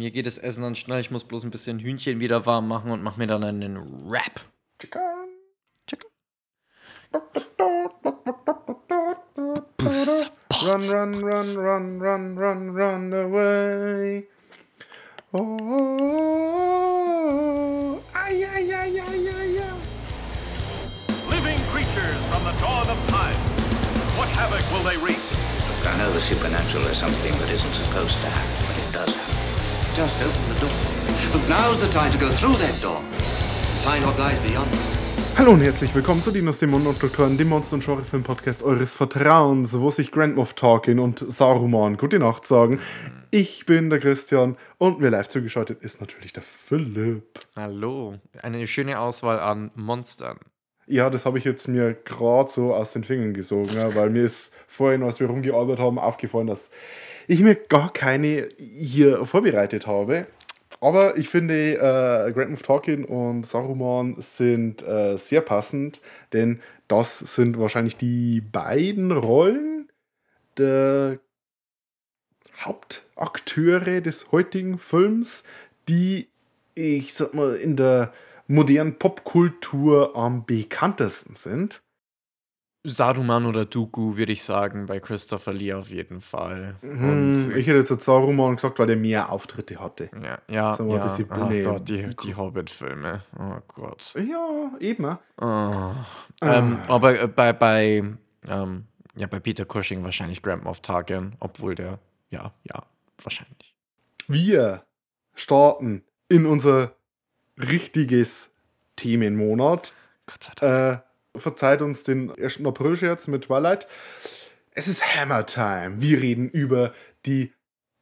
mir geht das Essen dann schnell. Ich muss bloß ein bisschen Hühnchen wieder warm machen und mache mir dann einen Wrap. Chicken. Chicken. Run, run, run, run, run, run, run away. Oh, ay, ay, ay, ay, ay, ay. living creatures from the dawn of time. What havoc will they wreak? I know the supernatural is something that isn't supposed to happen, but it does happen. Just open the door. But now's the time to go through that door. Find what lies beyond. Hallo und herzlich willkommen zu Dinos, Dämonen und Doktoren, dem Monster- und Genre-Film-Podcast eures Vertrauens, wo sich Grand Moff Tarkin und Saruman gute Nacht sagen. Ich bin der Christian und mir live zugeschaltet ist natürlich der Philipp. Hallo. Eine schöne Auswahl an Monstern. Ja, das habe ich jetzt mir gerade so aus den Fingern gesogen, ja, weil mir ist vorhin, als wir rumgearbeitet haben, aufgefallen, dass ich mir gar keine hier vorbereitet habe. Aber ich finde, äh, Grand Moff Tarkin und Saruman sind äh, sehr passend, denn das sind wahrscheinlich die beiden Rollen der Hauptakteure des heutigen Films, die, ich sag mal, in der modernen Popkultur am bekanntesten sind. Saruman oder Dooku, würde ich sagen, bei Christopher Lee auf jeden Fall. Hm, ich hätte jetzt Saruman gesagt, weil der mehr Auftritte hatte. ja, ja, Sagen wir ja. ein bisschen oh Bühne- Gott, die, die Hobbit-Filme. Oh Gott. Ja, eben. Oh. Ähm, aber äh, bei, bei, ähm, ja, bei Peter Cushing wahrscheinlich Grand Moff Tarkin, obwohl der, ja, ja, wahrscheinlich. Wir starten in unser richtiges Themenmonat. Gott sei Dank. Äh, verzeiht uns den 1. April-Scherz mit Twilight. Es ist Hammer Time. Wir reden über die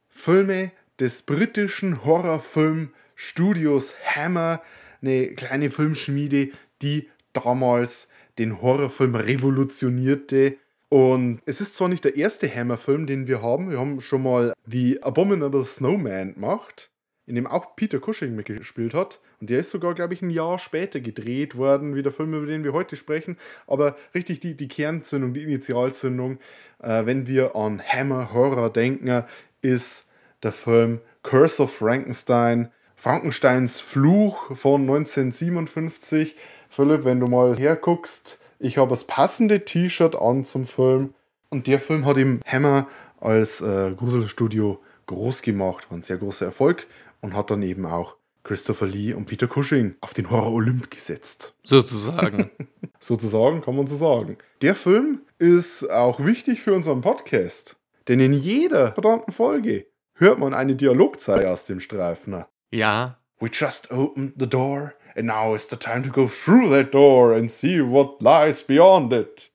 Filme des britischen Horrorfilmstudios Hammer, eine kleine Filmschmiede, die damals den Horrorfilm revolutionierte. Und es ist zwar nicht der erste Hammer-Film, den wir haben. Wir haben schon mal The Abominable Snowman gemacht, in dem auch Peter Cushing mitgespielt hat. Und der ist sogar, glaube ich, ein Jahr später gedreht worden, wie der Film, über den wir heute sprechen. Aber richtig die, die Kernzündung, die Initialzündung, äh, wenn wir an Hammer Horror denken, ist der Film Curse of Frankenstein, Frankensteins Fluch von 1957. Philipp, wenn du mal herguckst, ich habe das passende T-Shirt an zum Film. Und der Film hat ihm Hammer als äh, Gruselstudio groß gemacht, war ein sehr großer Erfolg und hat dann eben auch Christopher Lee und Peter Cushing auf den Horror Olymp gesetzt. Sozusagen. Sozusagen, kann man so sagen. Der Film ist auch wichtig für unseren Podcast, denn in jeder verdammten Folge hört man eine Dialogzeile aus dem Streifen. ja, We just opened the door and now is the time to go through that door and see what lies beyond it.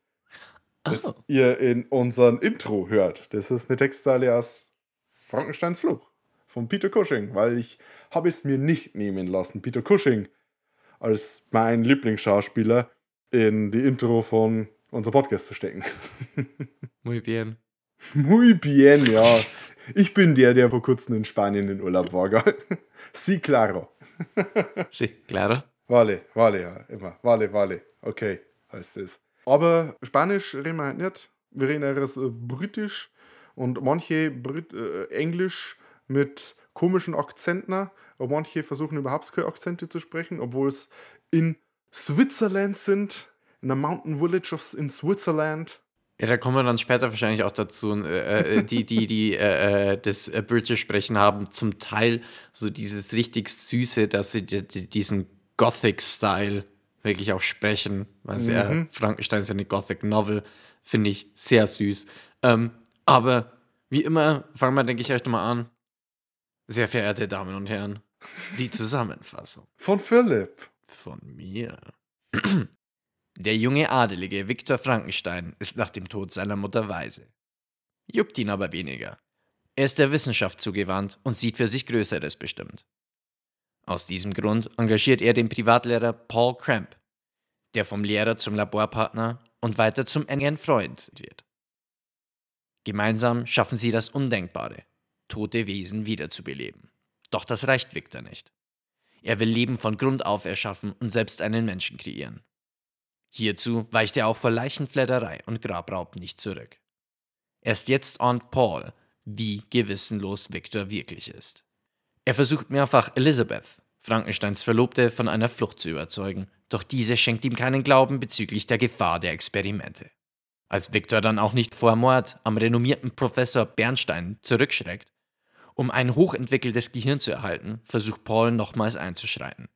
Das Oh. ihr in unserem Intro hört. Das ist eine Textzeile aus Frankensteins Fluch von Peter Cushing, weil ich habe es mir nicht nehmen lassen, Peter Cushing als mein Lieblingsschauspieler in die Intro von unserem Podcast zu stecken. muy bien. Muy bien, ja. Ich bin der, der vor kurzem in Spanien in Urlaub war, gell? Sí, claro. Sí, claro. Vale, vale, ja, immer. Vale, vale. Okay, heißt es. Aber Spanisch reden wir halt nicht. Wir reden eher britisch und manche Brit äh, Englisch mit komischen Akzenten. Und manche versuchen überhaupt keine Akzente zu sprechen, obwohl es in Switzerland sind. In der Mountain Village of, in Switzerland. Ja, da kommen wir dann später wahrscheinlich auch dazu. Äh, äh, die, die, die äh, äh, das äh, British sprechen haben, zum Teil so dieses richtig Süße, dass sie die, die, diesen Gothic-Style wirklich auch sprechen. Weil es ja, Frankenstein ist ja eine Gothic-Novel, finde ich sehr süß. Ähm, aber wie immer, fangen wir, denke ich, erst mal an. Sehr verehrte Damen und Herren, die Zusammenfassung Von Philipp. von mir. Der junge Adelige Viktor Frankenstein ist nach dem Tod seiner Mutter weise. Juckt ihn aber weniger. Er ist der Wissenschaft zugewandt und sieht für sich Größeres bestimmt. Aus diesem Grund engagiert er den Privatlehrer Paul Cramp, der vom Lehrer zum Laborpartner und weiter zum engen Freund wird. Gemeinsam schaffen sie das Undenkbare, tote Wesen wiederzubeleben. Doch das reicht Victor nicht. Er will Leben von Grund auf erschaffen und selbst einen Menschen kreieren. Hierzu weicht er auch vor Leichenfledderei und Grabraub nicht zurück. Erst jetzt ahnt Paul, wie gewissenlos Victor wirklich ist. Er versucht mehrfach Elizabeth, Frankensteins Verlobte, von einer Flucht zu überzeugen, doch diese schenkt ihm keinen Glauben bezüglich der Gefahr der Experimente. Als Victor dann auch nicht vor Mord am renommierten Professor Bernstein zurückschreckt, um ein hochentwickeltes Gehirn zu erhalten, versucht Paul nochmals einzuschreiten.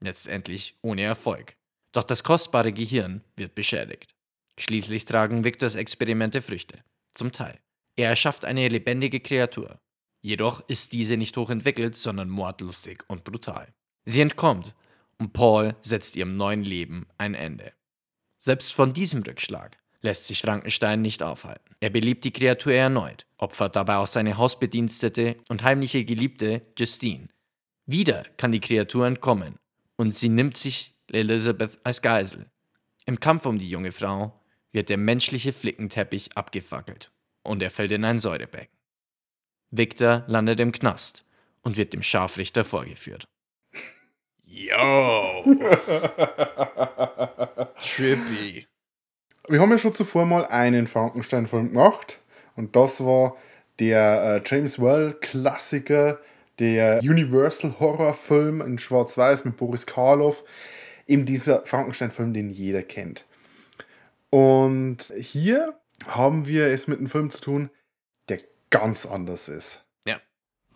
Letztendlich ohne Erfolg. Doch das kostbare Gehirn wird beschädigt. Schließlich tragen Victors Experimente Früchte. Zum Teil. Er erschafft eine lebendige Kreatur. Jedoch ist diese nicht hochentwickelt, sondern mordlustig und brutal. Sie entkommt und Paul setzt ihrem neuen Leben ein Ende. Selbst von diesem Rückschlag lässt sich Frankenstein nicht aufhalten. Er beliebt die Kreatur erneut, opfert dabei auch seine Hausbedienstete und heimliche Geliebte Justine. Wieder kann die Kreatur entkommen und sie nimmt sich Elizabeth als Geisel. Im Kampf um die junge Frau wird der menschliche Flickenteppich abgefackelt und er fällt in ein Säurebecken. Victor landet im Knast und wird dem Scharfrichter vorgeführt. Yo! Trippy. Wir haben ja schon zuvor mal einen Frankenstein-Film gemacht und das war der äh, James Well-Klassiker, der Universal-Horror-Film in Schwarz-Weiß mit Boris Karloff. Eben dieser Frankenstein-Film, den jeder kennt. Und hier haben wir es mit einem Film zu tun, der ganz anders ist. Ja.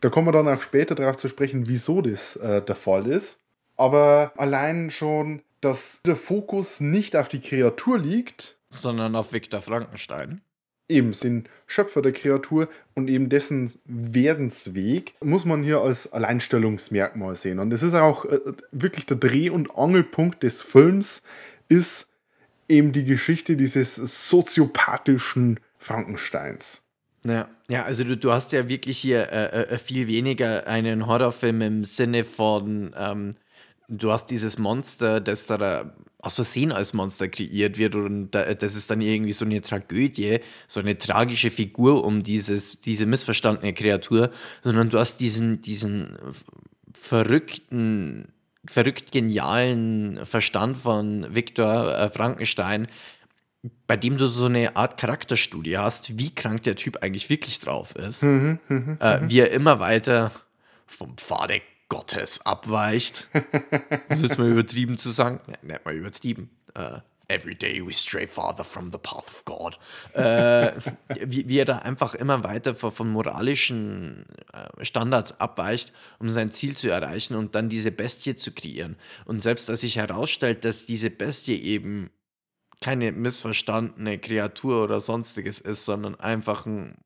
Da kommen wir dann auch später darauf zu sprechen, wieso das äh, der Fall ist. Aber allein schon, dass der Fokus nicht auf die Kreatur liegt, Sondern auf Victor Frankenstein. eben den Schöpfer der Kreatur und eben dessen Werdensweg, muss man hier als Alleinstellungsmerkmal sehen. Und es ist auch äh, wirklich der Dreh- und Angelpunkt des Films, ist eben die Geschichte dieses soziopathischen Frankensteins. Ja, ja also du, du hast ja wirklich hier äh, äh, viel weniger einen Horrorfilm im Sinne von, ähm, du hast dieses Monster, das da, da aus Versehen als Monster kreiert wird und da, das ist dann irgendwie so eine Tragödie, so eine tragische Figur um dieses, diese missverstandene Kreatur, sondern du hast diesen, diesen verrückten, verrückt genialen Verstand von Viktor äh, Frankenstein, bei dem du so eine Art Charakterstudie hast, wie krank der Typ eigentlich wirklich drauf ist, äh, wie er immer weiter vom Pfade Gottes abweicht. um es mal übertrieben zu sagen. Ne, nicht mal übertrieben. Äh, every day we stray farther from the path of God. Äh, wie, wie er da einfach immer weiter von, von moralischen äh, Standards abweicht, um sein Ziel zu erreichen und dann diese Bestie zu kreieren. Und selbst als sich herausstellt, dass diese Bestie eben keine missverstandene Kreatur oder sonstiges ist, sondern einfach ein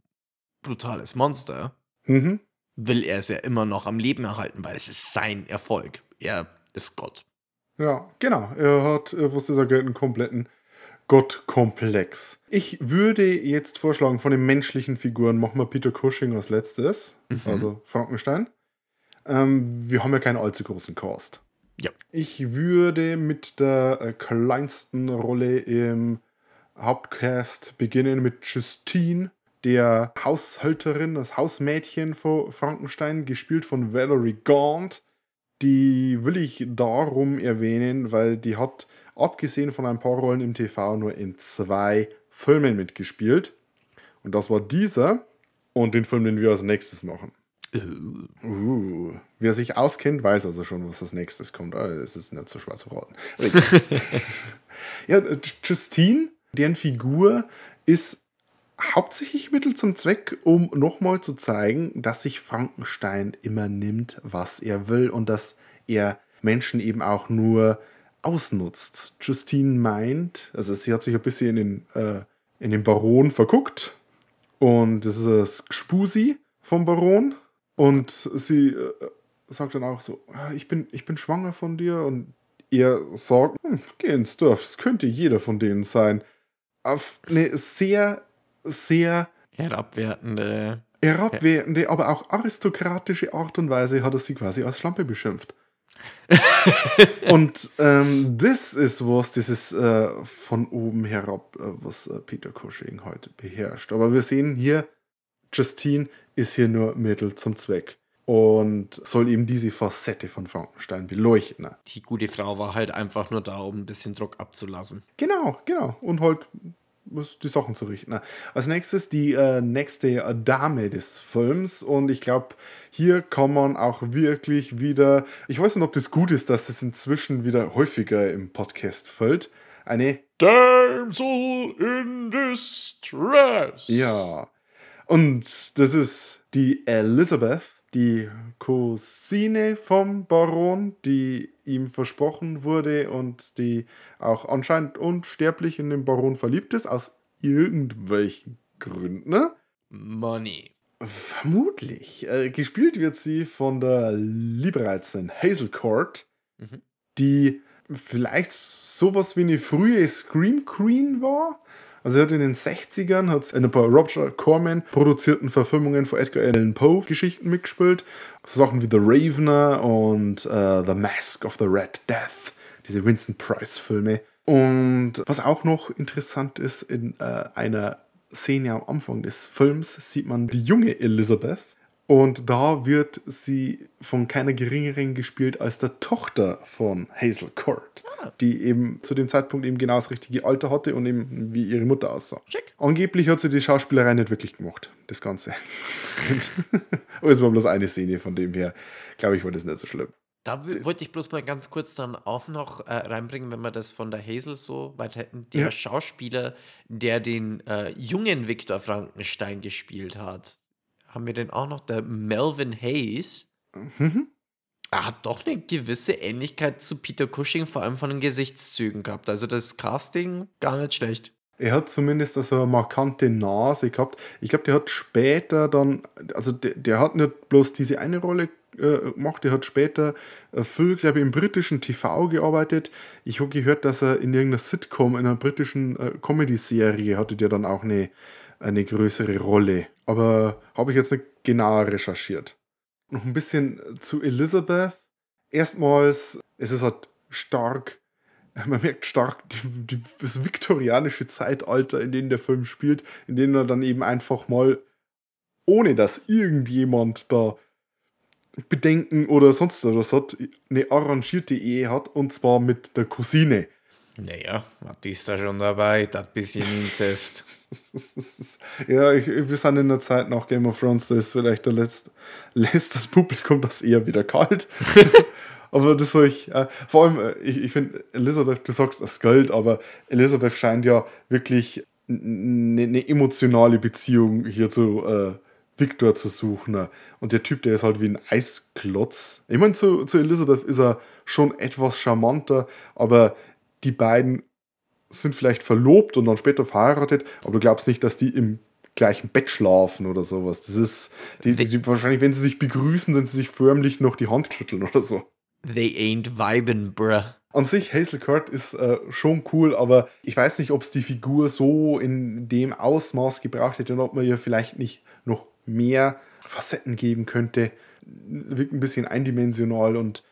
brutales Monster, Mhm. Will er es ja immer noch am Leben erhalten, weil es ist sein Erfolg. Er ist Gott. Ja, genau. Er hat, äh, was dieser Geld, einen kompletten Gottkomplex. Ich würde jetzt vorschlagen, von den menschlichen Figuren machen wir Peter Cushing als letztes, also Frankenstein. Ähm, wir haben ja keinen allzu großen Cast. Ja. Ich würde mit der äh, kleinsten Rolle im Hauptcast beginnen mit Justine, der Haushälterin, das Hausmädchen von Frankenstein, gespielt von Valerie Gaunt. Die will ich darum erwähnen, weil die hat, abgesehen von ein paar Rollen im TV, nur in zwei Filmen mitgespielt. Und das war dieser und den Film, den wir als nächstes machen. Uh, wer sich auskennt, weiß also schon, was als nächstes kommt. Ah, Es ist nicht so schwer zu raten. ja, äh, Justine, deren Figur ist hauptsächlich Mittel zum Zweck, um nochmal zu zeigen, dass sich Frankenstein immer nimmt, was er will und dass er Menschen eben auch nur ausnutzt. Justine meint, also sie hat sich ein bisschen in den, äh, in den Baron verguckt und das ist das Spusi vom Baron und sie äh, sagt dann auch so, "Ah, ich bin, ich bin schwanger von dir und er sagt, hm, geh ins Dorf, das könnte jeder von denen sein. Auf eine sehr, sehr Herabwertende. herabwertende, aber auch aristokratische Art und Weise hat er sie quasi als Schlampe beschimpft. und ähm, das ist was, dieses äh, von oben herab, äh, was äh, Peter Cushing heute beherrscht. Aber wir sehen hier, Justine ist hier nur Mittel zum Zweck und soll eben diese Facette von Frankenstein beleuchten. Die gute Frau war halt einfach nur da, um ein bisschen Druck abzulassen. Genau, genau. Und halt die Sachen zu richten. Als nächstes die äh, nächste Dame des Films und ich glaube, hier kann man auch wirklich wieder, ich weiß nicht, ob das gut ist, dass es inzwischen wieder häufiger im Podcast fällt, eine Damsel in Distress. Ja. Und das ist die Elizabeth, die Cousine vom Baron, die ihm versprochen wurde und die auch anscheinend unsterblich in den Baron verliebt ist, aus irgendwelchen Gründen. Ne? Money. Vermutlich. Äh, gespielt wird sie von der liebreizenden Hazel Court, Mhm. die vielleicht sowas wie eine frühe Scream Queen war. Also sie hat in den 60ern hat in ein paar Roger Corman produzierten Verfilmungen von Edgar Allan Poe Geschichten mitgespielt. So Sachen wie The Ravener und äh, The Mask of the Red Death, diese Vincent Price Filme. Und was auch noch interessant ist, in äh, einer Szene am Anfang des Films sieht man die junge Elizabeth. Und da wird sie von keiner geringeren gespielt als der Tochter von Hazel Court, die eben zu dem Zeitpunkt eben genau das richtige Alter hatte und eben wie ihre Mutter aussah. Schick. Angeblich hat sie die Schauspielerei nicht wirklich gemacht, das Ganze. Aber es war bloß eine Szene, von dem her, glaube ich, war das nicht so schlimm. Da wollte ich bloß mal ganz kurz dann auch noch äh, reinbringen, wenn wir das von der Hazel so weit hätten. Der Ja. Schauspieler, der den äh, jungen Viktor Frankenstein gespielt hat, haben wir den auch noch, der Melvin Hayes. Mhm. Er hat doch eine gewisse Ähnlichkeit zu Peter Cushing, vor allem von den Gesichtszügen gehabt. Also das Casting gar nicht schlecht. Er hat zumindest so eine markante Nase gehabt. Ich glaube, der hat später dann, also der, der hat nicht bloß diese eine Rolle äh, gemacht, der hat später äh, viel, glaube ich, im britischen TV gearbeitet. Ich habe gehört, dass er in irgendeiner Sitcom, in einer britischen äh, Comedy-Serie, hatte der dann auch eine, eine größere Rolle. Aber habe ich jetzt nicht genauer recherchiert. Noch ein bisschen zu Elizabeth. Erstmals, es ist halt stark man merkt stark die, die, das viktorianische Zeitalter, in dem der Film spielt, in dem er dann eben einfach mal, ohne dass irgendjemand da Bedenken oder sonst was hat, eine arrangierte Ehe hat und zwar mit der Cousine. Naja, was ist da schon dabei? Das bisschen Inzest. ja, ich, wir sind in der Zeit nach Game of Thrones, da ist vielleicht der letzte, lässt das Publikum das eher wieder kalt. aber das soll ich, äh, vor allem, äh, ich, ich finde, Elisabeth, du sagst das Geld, aber Elisabeth scheint ja wirklich eine ne emotionale Beziehung hier zu äh, Victor zu suchen. Und der Typ, der ist halt wie ein Eisklotz. Ich meine, zu, zu Elisabeth ist er schon etwas charmanter, aber die beiden sind vielleicht verlobt und dann später verheiratet, aber du glaubst nicht, dass die im gleichen Bett schlafen oder sowas. Das ist, die, die, wahrscheinlich, wenn sie sich begrüßen, dann sie sich förmlich noch die Hand schütteln oder so. They ain't vibin', bruh. An sich, Hazel Kurt ist äh, schon cool, aber ich weiß nicht, ob es die Figur so in dem Ausmaß gebraucht hätte und ob man ihr vielleicht nicht noch mehr Facetten geben könnte. Wirkt ein bisschen eindimensional und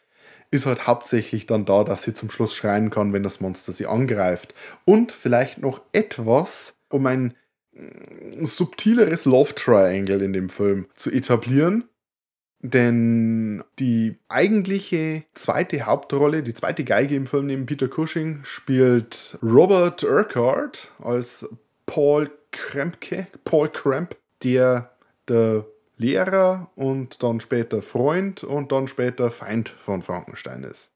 ist halt hauptsächlich dann da, dass sie zum Schluss schreien kann, wenn das Monster sie angreift. Und vielleicht noch etwas, um ein mm, subtileres Love Triangle in dem Film zu etablieren. Denn die eigentliche zweite Hauptrolle, die zweite Geige im Film neben Peter Cushing, spielt Robert Urquhart als Paul Krempke, Paul Cramp, der der Lehrer und dann später Freund und dann später Feind von Frankenstein ist.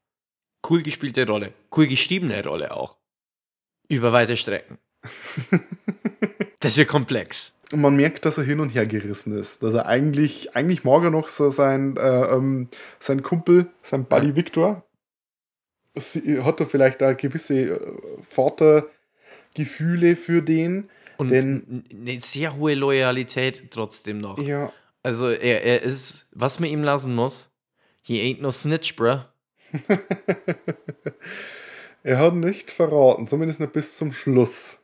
Cool gespielte Rolle. Cool geschriebene Rolle auch. Über weite Strecken. das wird komplex. Und man merkt, dass er hin und her gerissen ist. Dass er eigentlich, eigentlich mag er noch so sein, äh, ähm, sein Kumpel, sein Buddy Victor. Sie, hat er vielleicht da gewisse äh, Vatergefühle für den. Und eine sehr hohe Loyalität trotzdem noch. Ja, Also er, er ist, was man ihm lassen muss, he ain't no snitch, bruh. er hat nicht verraten, zumindest nicht bis zum Schluss.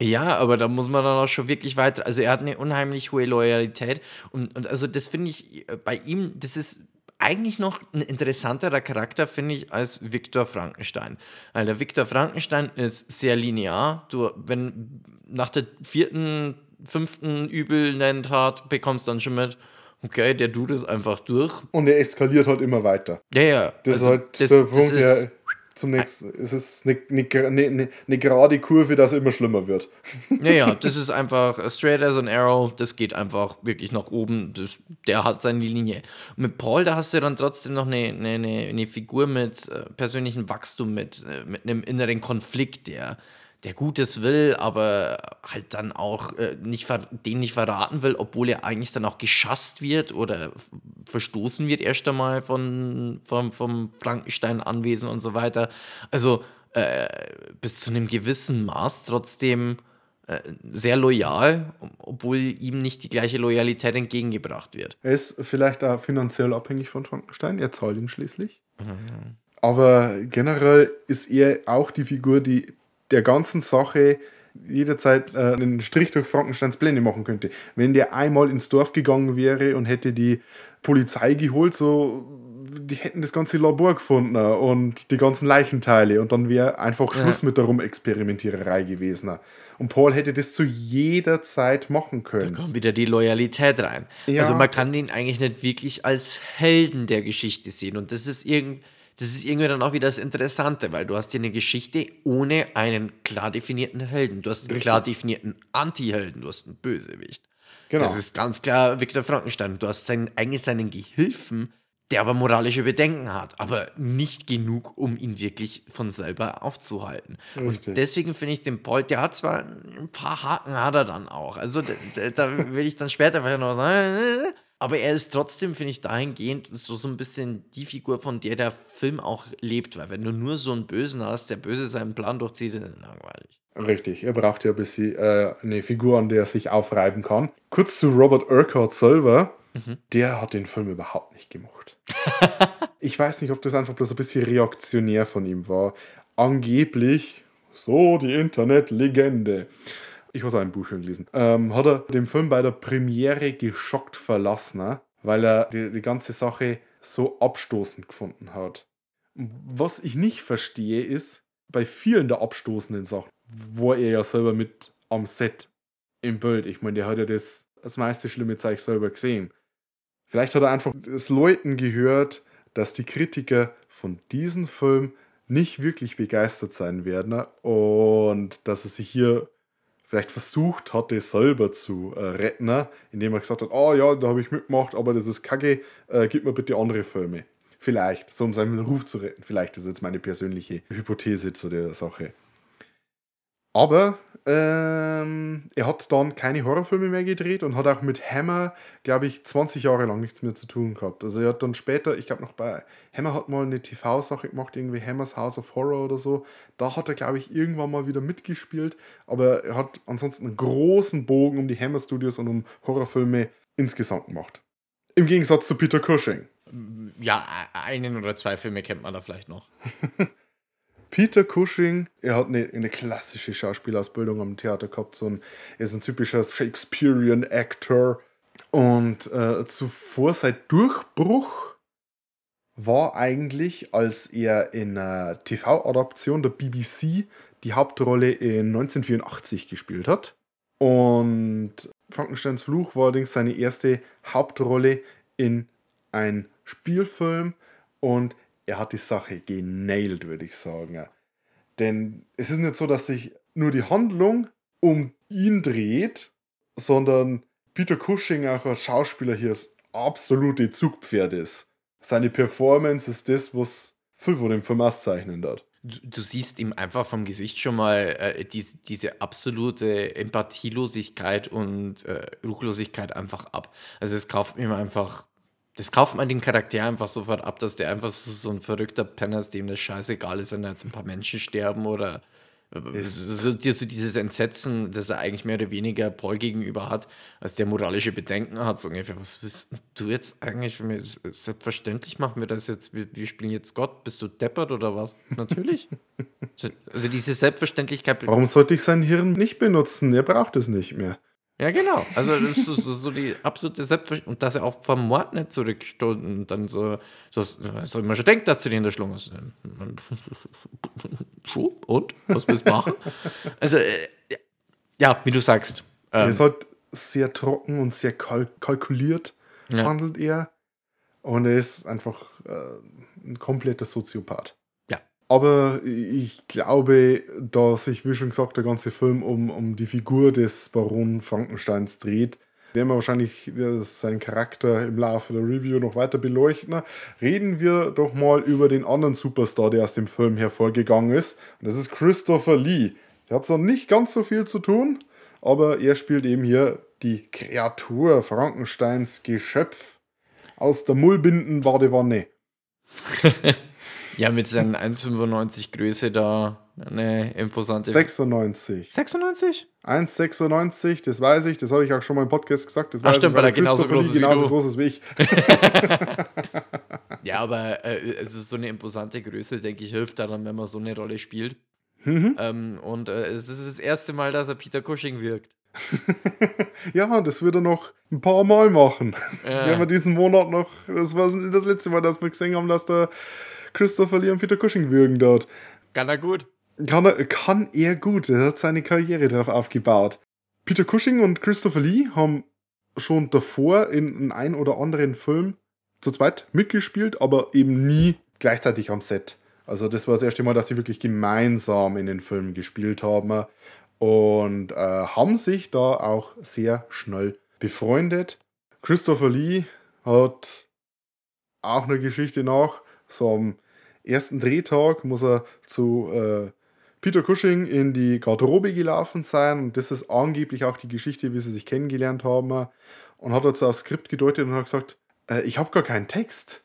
Ja, aber da muss man dann auch schon wirklich weiter. Also er hat eine unheimlich hohe Loyalität. Und, und also das finde ich äh, bei ihm, das ist eigentlich noch ein interessanterer Charakter, finde ich, als Viktor Frankenstein. Weil der Viktor Frankenstein ist sehr linear. Du, wenn nach der vierten, fünften übelnden Tat bekommst du dann schon mit, okay, der tut es einfach durch. Und er eskaliert halt immer weiter. Ja, ja. Das also ist halt der Punkt, ist- der zum nächsten. Es ist eine, eine, eine, eine gerade Kurve, dass es immer schlimmer wird. Naja, das ist einfach straight as an arrow, das geht einfach wirklich nach oben, das, der hat seine Linie. Und mit Paul, da hast du dann trotzdem noch eine, eine, eine Figur mit äh, persönlichem Wachstum, mit, äh, mit einem inneren Konflikt, der, der Gutes will, aber halt dann auch äh, nicht den nicht verraten will, obwohl er eigentlich dann auch geschasst wird oder verstoßen wird erst einmal von, vom, vom Frankenstein-Anwesen und so weiter. Also äh, bis zu einem gewissen Maß trotzdem äh, sehr loyal, obwohl ihm nicht die gleiche Loyalität entgegengebracht wird. Er ist vielleicht auch finanziell abhängig von Frankenstein, er zahlt ihm schließlich. Mhm. Aber generell ist er auch die Figur, die der ganzen Sache jederzeit äh, einen Strich durch Frankensteins Pläne machen könnte. Wenn der einmal ins Dorf gegangen wäre und hätte die Polizei geholt, so die hätten das ganze Labor gefunden und die ganzen Leichenteile und dann wäre einfach Schluss ja. mit der Rumexperimentiererei gewesen. Und Paul hätte das zu jeder Zeit machen können. Da kommt wieder die Loyalität rein. Ja. Also man kann ihn eigentlich nicht wirklich als Helden der Geschichte sehen und das ist irgendwie das ist irgendwie dann auch wieder das Interessante, weil du hast hier eine Geschichte ohne einen klar definierten Helden. Du hast einen Richtig. klar definierten Anti-Helden, du hast einen Bösewicht. Genau. Das ist ganz klar Viktor Frankenstein. Du hast seinen, eigentlich seinen Gehilfen, der aber moralische Bedenken hat, aber nicht genug, um ihn wirklich von selber aufzuhalten. Richtig. Und deswegen finde ich den Paul, der hat zwar ein paar Haken, hat er dann auch. Also da, da will ich dann später vielleicht noch sagen, aber er ist trotzdem, finde ich, dahingehend so, so ein bisschen die Figur, von der der Film auch lebt. Weil wenn du nur so einen Bösen hast, der Böse seinen Plan durchzieht, ist langweilig. Richtig, er braucht ja ein bisschen äh, eine Figur, an der er sich aufreiben kann. Kurz zu Robert Urquhart selber. Mhm. Der hat den Film überhaupt nicht gemocht. ich weiß nicht, ob das einfach bloß ein bisschen reaktionär von ihm war. Angeblich, so die Internetlegende, ich habe auch ein Buch gelesen, ähm, hat er den Film bei der Premiere geschockt verlassen, ne? weil er die, die ganze Sache so abstoßend gefunden hat. Was ich nicht verstehe, ist, bei vielen der abstoßenden Sachen, wo er ja selber mit am Set im Bild, ich meine, der hat ja das, das meiste schlimme Zeug selber gesehen. Vielleicht hat er einfach das Leuten gehört, dass die Kritiker von diesem Film nicht wirklich begeistert sein werden ne? und dass er sich hier vielleicht versucht hatte, selber zu äh, retten, ne? indem er gesagt hat, oh ja, da habe ich mitgemacht, aber das ist kacke, äh, gib mir bitte andere Filme. Vielleicht, so um seinen Ruf zu retten. Vielleicht ist jetzt meine persönliche Hypothese zu der Sache. Aber ähm, er hat dann keine Horrorfilme mehr gedreht und hat auch mit Hammer, glaube ich, 20 Jahre lang nichts mehr zu tun gehabt. Also er hat dann später, ich glaube noch bei Hammer hat mal eine TV-Sache gemacht, irgendwie Hammers House of Horror oder so. Da hat er, glaube ich, irgendwann mal wieder mitgespielt. Aber er hat ansonsten einen großen Bogen um die Hammer Studios und um Horrorfilme insgesamt gemacht. Im Gegensatz zu Peter Cushing. Ja, einen oder zwei Filme kennt man da vielleicht noch. Peter Cushing, er hat eine, eine klassische Schauspielausbildung am Theater gehabt. So ein, er ist ein typischer Shakespearean Actor. Und äh, zuvor sein Durchbruch war eigentlich, als er in einer TV-Adaption der BBC die Hauptrolle in 1984 gespielt hat. Und Frankensteins Fluch war allerdings seine erste Hauptrolle in einem Spielfilm und er hat die Sache genailt, würde ich sagen. Denn es ist nicht so, dass sich nur die Handlung um ihn dreht, sondern Peter Cushing auch als Schauspieler hier das absolute Zugpferd ist. Seine Performance ist das, was viel von dem Film auszeichnen hat. Du, du, siehst ihm einfach vom Gesicht schon mal äh, die, diese absolute Empathielosigkeit und äh, Ruchlosigkeit einfach ab. Also es kauft mir einfach das kauft man den Charakter einfach sofort ab, dass der einfach so, ein verrückter Penner ist, dem das scheißegal ist, wenn da jetzt ein paar Menschen sterben oder so, so dieses Entsetzen, das er eigentlich mehr oder weniger Paul gegenüber hat, als der moralische Bedenken hat, so ungefähr, was willst du jetzt eigentlich für mich? Selbstverständlich machen wir das jetzt, wir, wir spielen jetzt Gott, bist du deppert oder was? Natürlich. also diese Selbstverständlichkeit. Warum sollte ich sein Hirn nicht benutzen? Er braucht es nicht mehr. Ja, genau. Also das ist so, die absolute Selbstverständlichkeit. Und dass er auch vom Mord nicht zurücksteht und dann so, das, so man schon denkt, dass du den hinterschlungen hast. Schon? Und? Was willst du machen? Also, äh, ja, wie du sagst. Ähm, er ist halt sehr trocken und sehr kalk kalkuliert, ja. handelt er. Und er ist einfach äh, ein kompletter Soziopath. Aber ich glaube, dass sich, wie schon gesagt, der ganze Film um, um die Figur des Baron Frankensteins dreht, werden wir wahrscheinlich seinen Charakter im Laufe der Review noch weiter beleuchten. Reden wir doch mal über den anderen Superstar, der aus dem Film hervorgegangen ist. Und das ist Christopher Lee. Der hat zwar nicht ganz so viel zu tun, aber er spielt eben hier die Kreatur Frankensteins Geschöpf aus der Mullbinden-Badewanne. ja, mit seinen 1,95 Größe da eine imposante. 96. 96? 1,96, das weiß ich, das habe ich auch schon mal im Podcast gesagt. Das Ach, stimmt, ich, weil er genauso groß ist genauso wie groß ist wie ich. ja, aber äh, also so eine imposante Größe, denke ich, hilft daran, wenn man so eine Rolle spielt. Mhm. Ähm, und äh, es ist das erste Mal, dass er Peter Cushing wirkt. ja, das wird er noch ein paar Mal machen. Das ja. werden wir diesen Monat noch. Das war das letzte Mal, dass wir gesehen haben, dass der Christopher Lee und Peter Cushing wirken dort. Kann er gut. Kann er, kann er gut. Er hat seine Karriere darauf aufgebaut. Peter Cushing und Christopher Lee haben schon davor in einem ein oder anderen Film zu zweit mitgespielt, aber eben nie gleichzeitig am Set. Also das war das erste Mal, dass sie wirklich gemeinsam in den Filmen gespielt haben und äh, haben sich da auch sehr schnell befreundet. Christopher Lee hat auch eine Geschichte nach. So am ersten Drehtag muss er zu äh, Peter Cushing in die Garderobe gelaufen sein und das ist angeblich auch die Geschichte, wie sie sich kennengelernt haben. Und hat dazu aufs Skript gedeutet und hat gesagt, äh, ich habe gar keinen Text.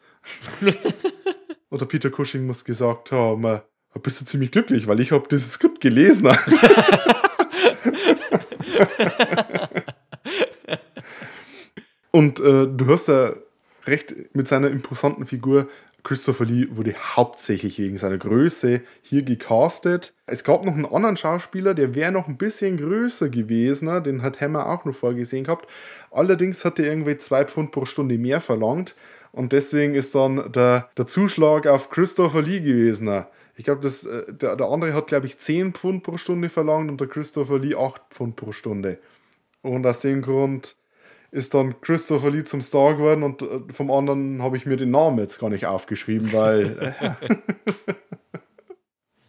und der Peter Cushing muss gesagt haben, äh, bist du ziemlich glücklich, weil ich habe dieses Skript gelesen. Und äh, du hast ja recht mit seiner imposanten Figur. Christopher Lee wurde hauptsächlich wegen seiner Größe hier gecastet. Es gab noch einen anderen Schauspieler, der wäre noch ein bisschen größer gewesen. Den hat Hammer auch noch vorgesehen gehabt. Allerdings hat er irgendwie zwei Pfund pro Stunde mehr verlangt. Und deswegen ist dann der, der Zuschlag auf Christopher Lee gewesen. Ich glaube, äh, der, der andere hat, glaube ich, 10 Pfund pro Stunde verlangt und der Christopher Lee 8 Pfund pro Stunde. Und aus dem Grund ist dann Christopher Lee zum Star geworden und äh, vom anderen habe ich mir den Namen jetzt gar nicht aufgeschrieben, weil. Äh,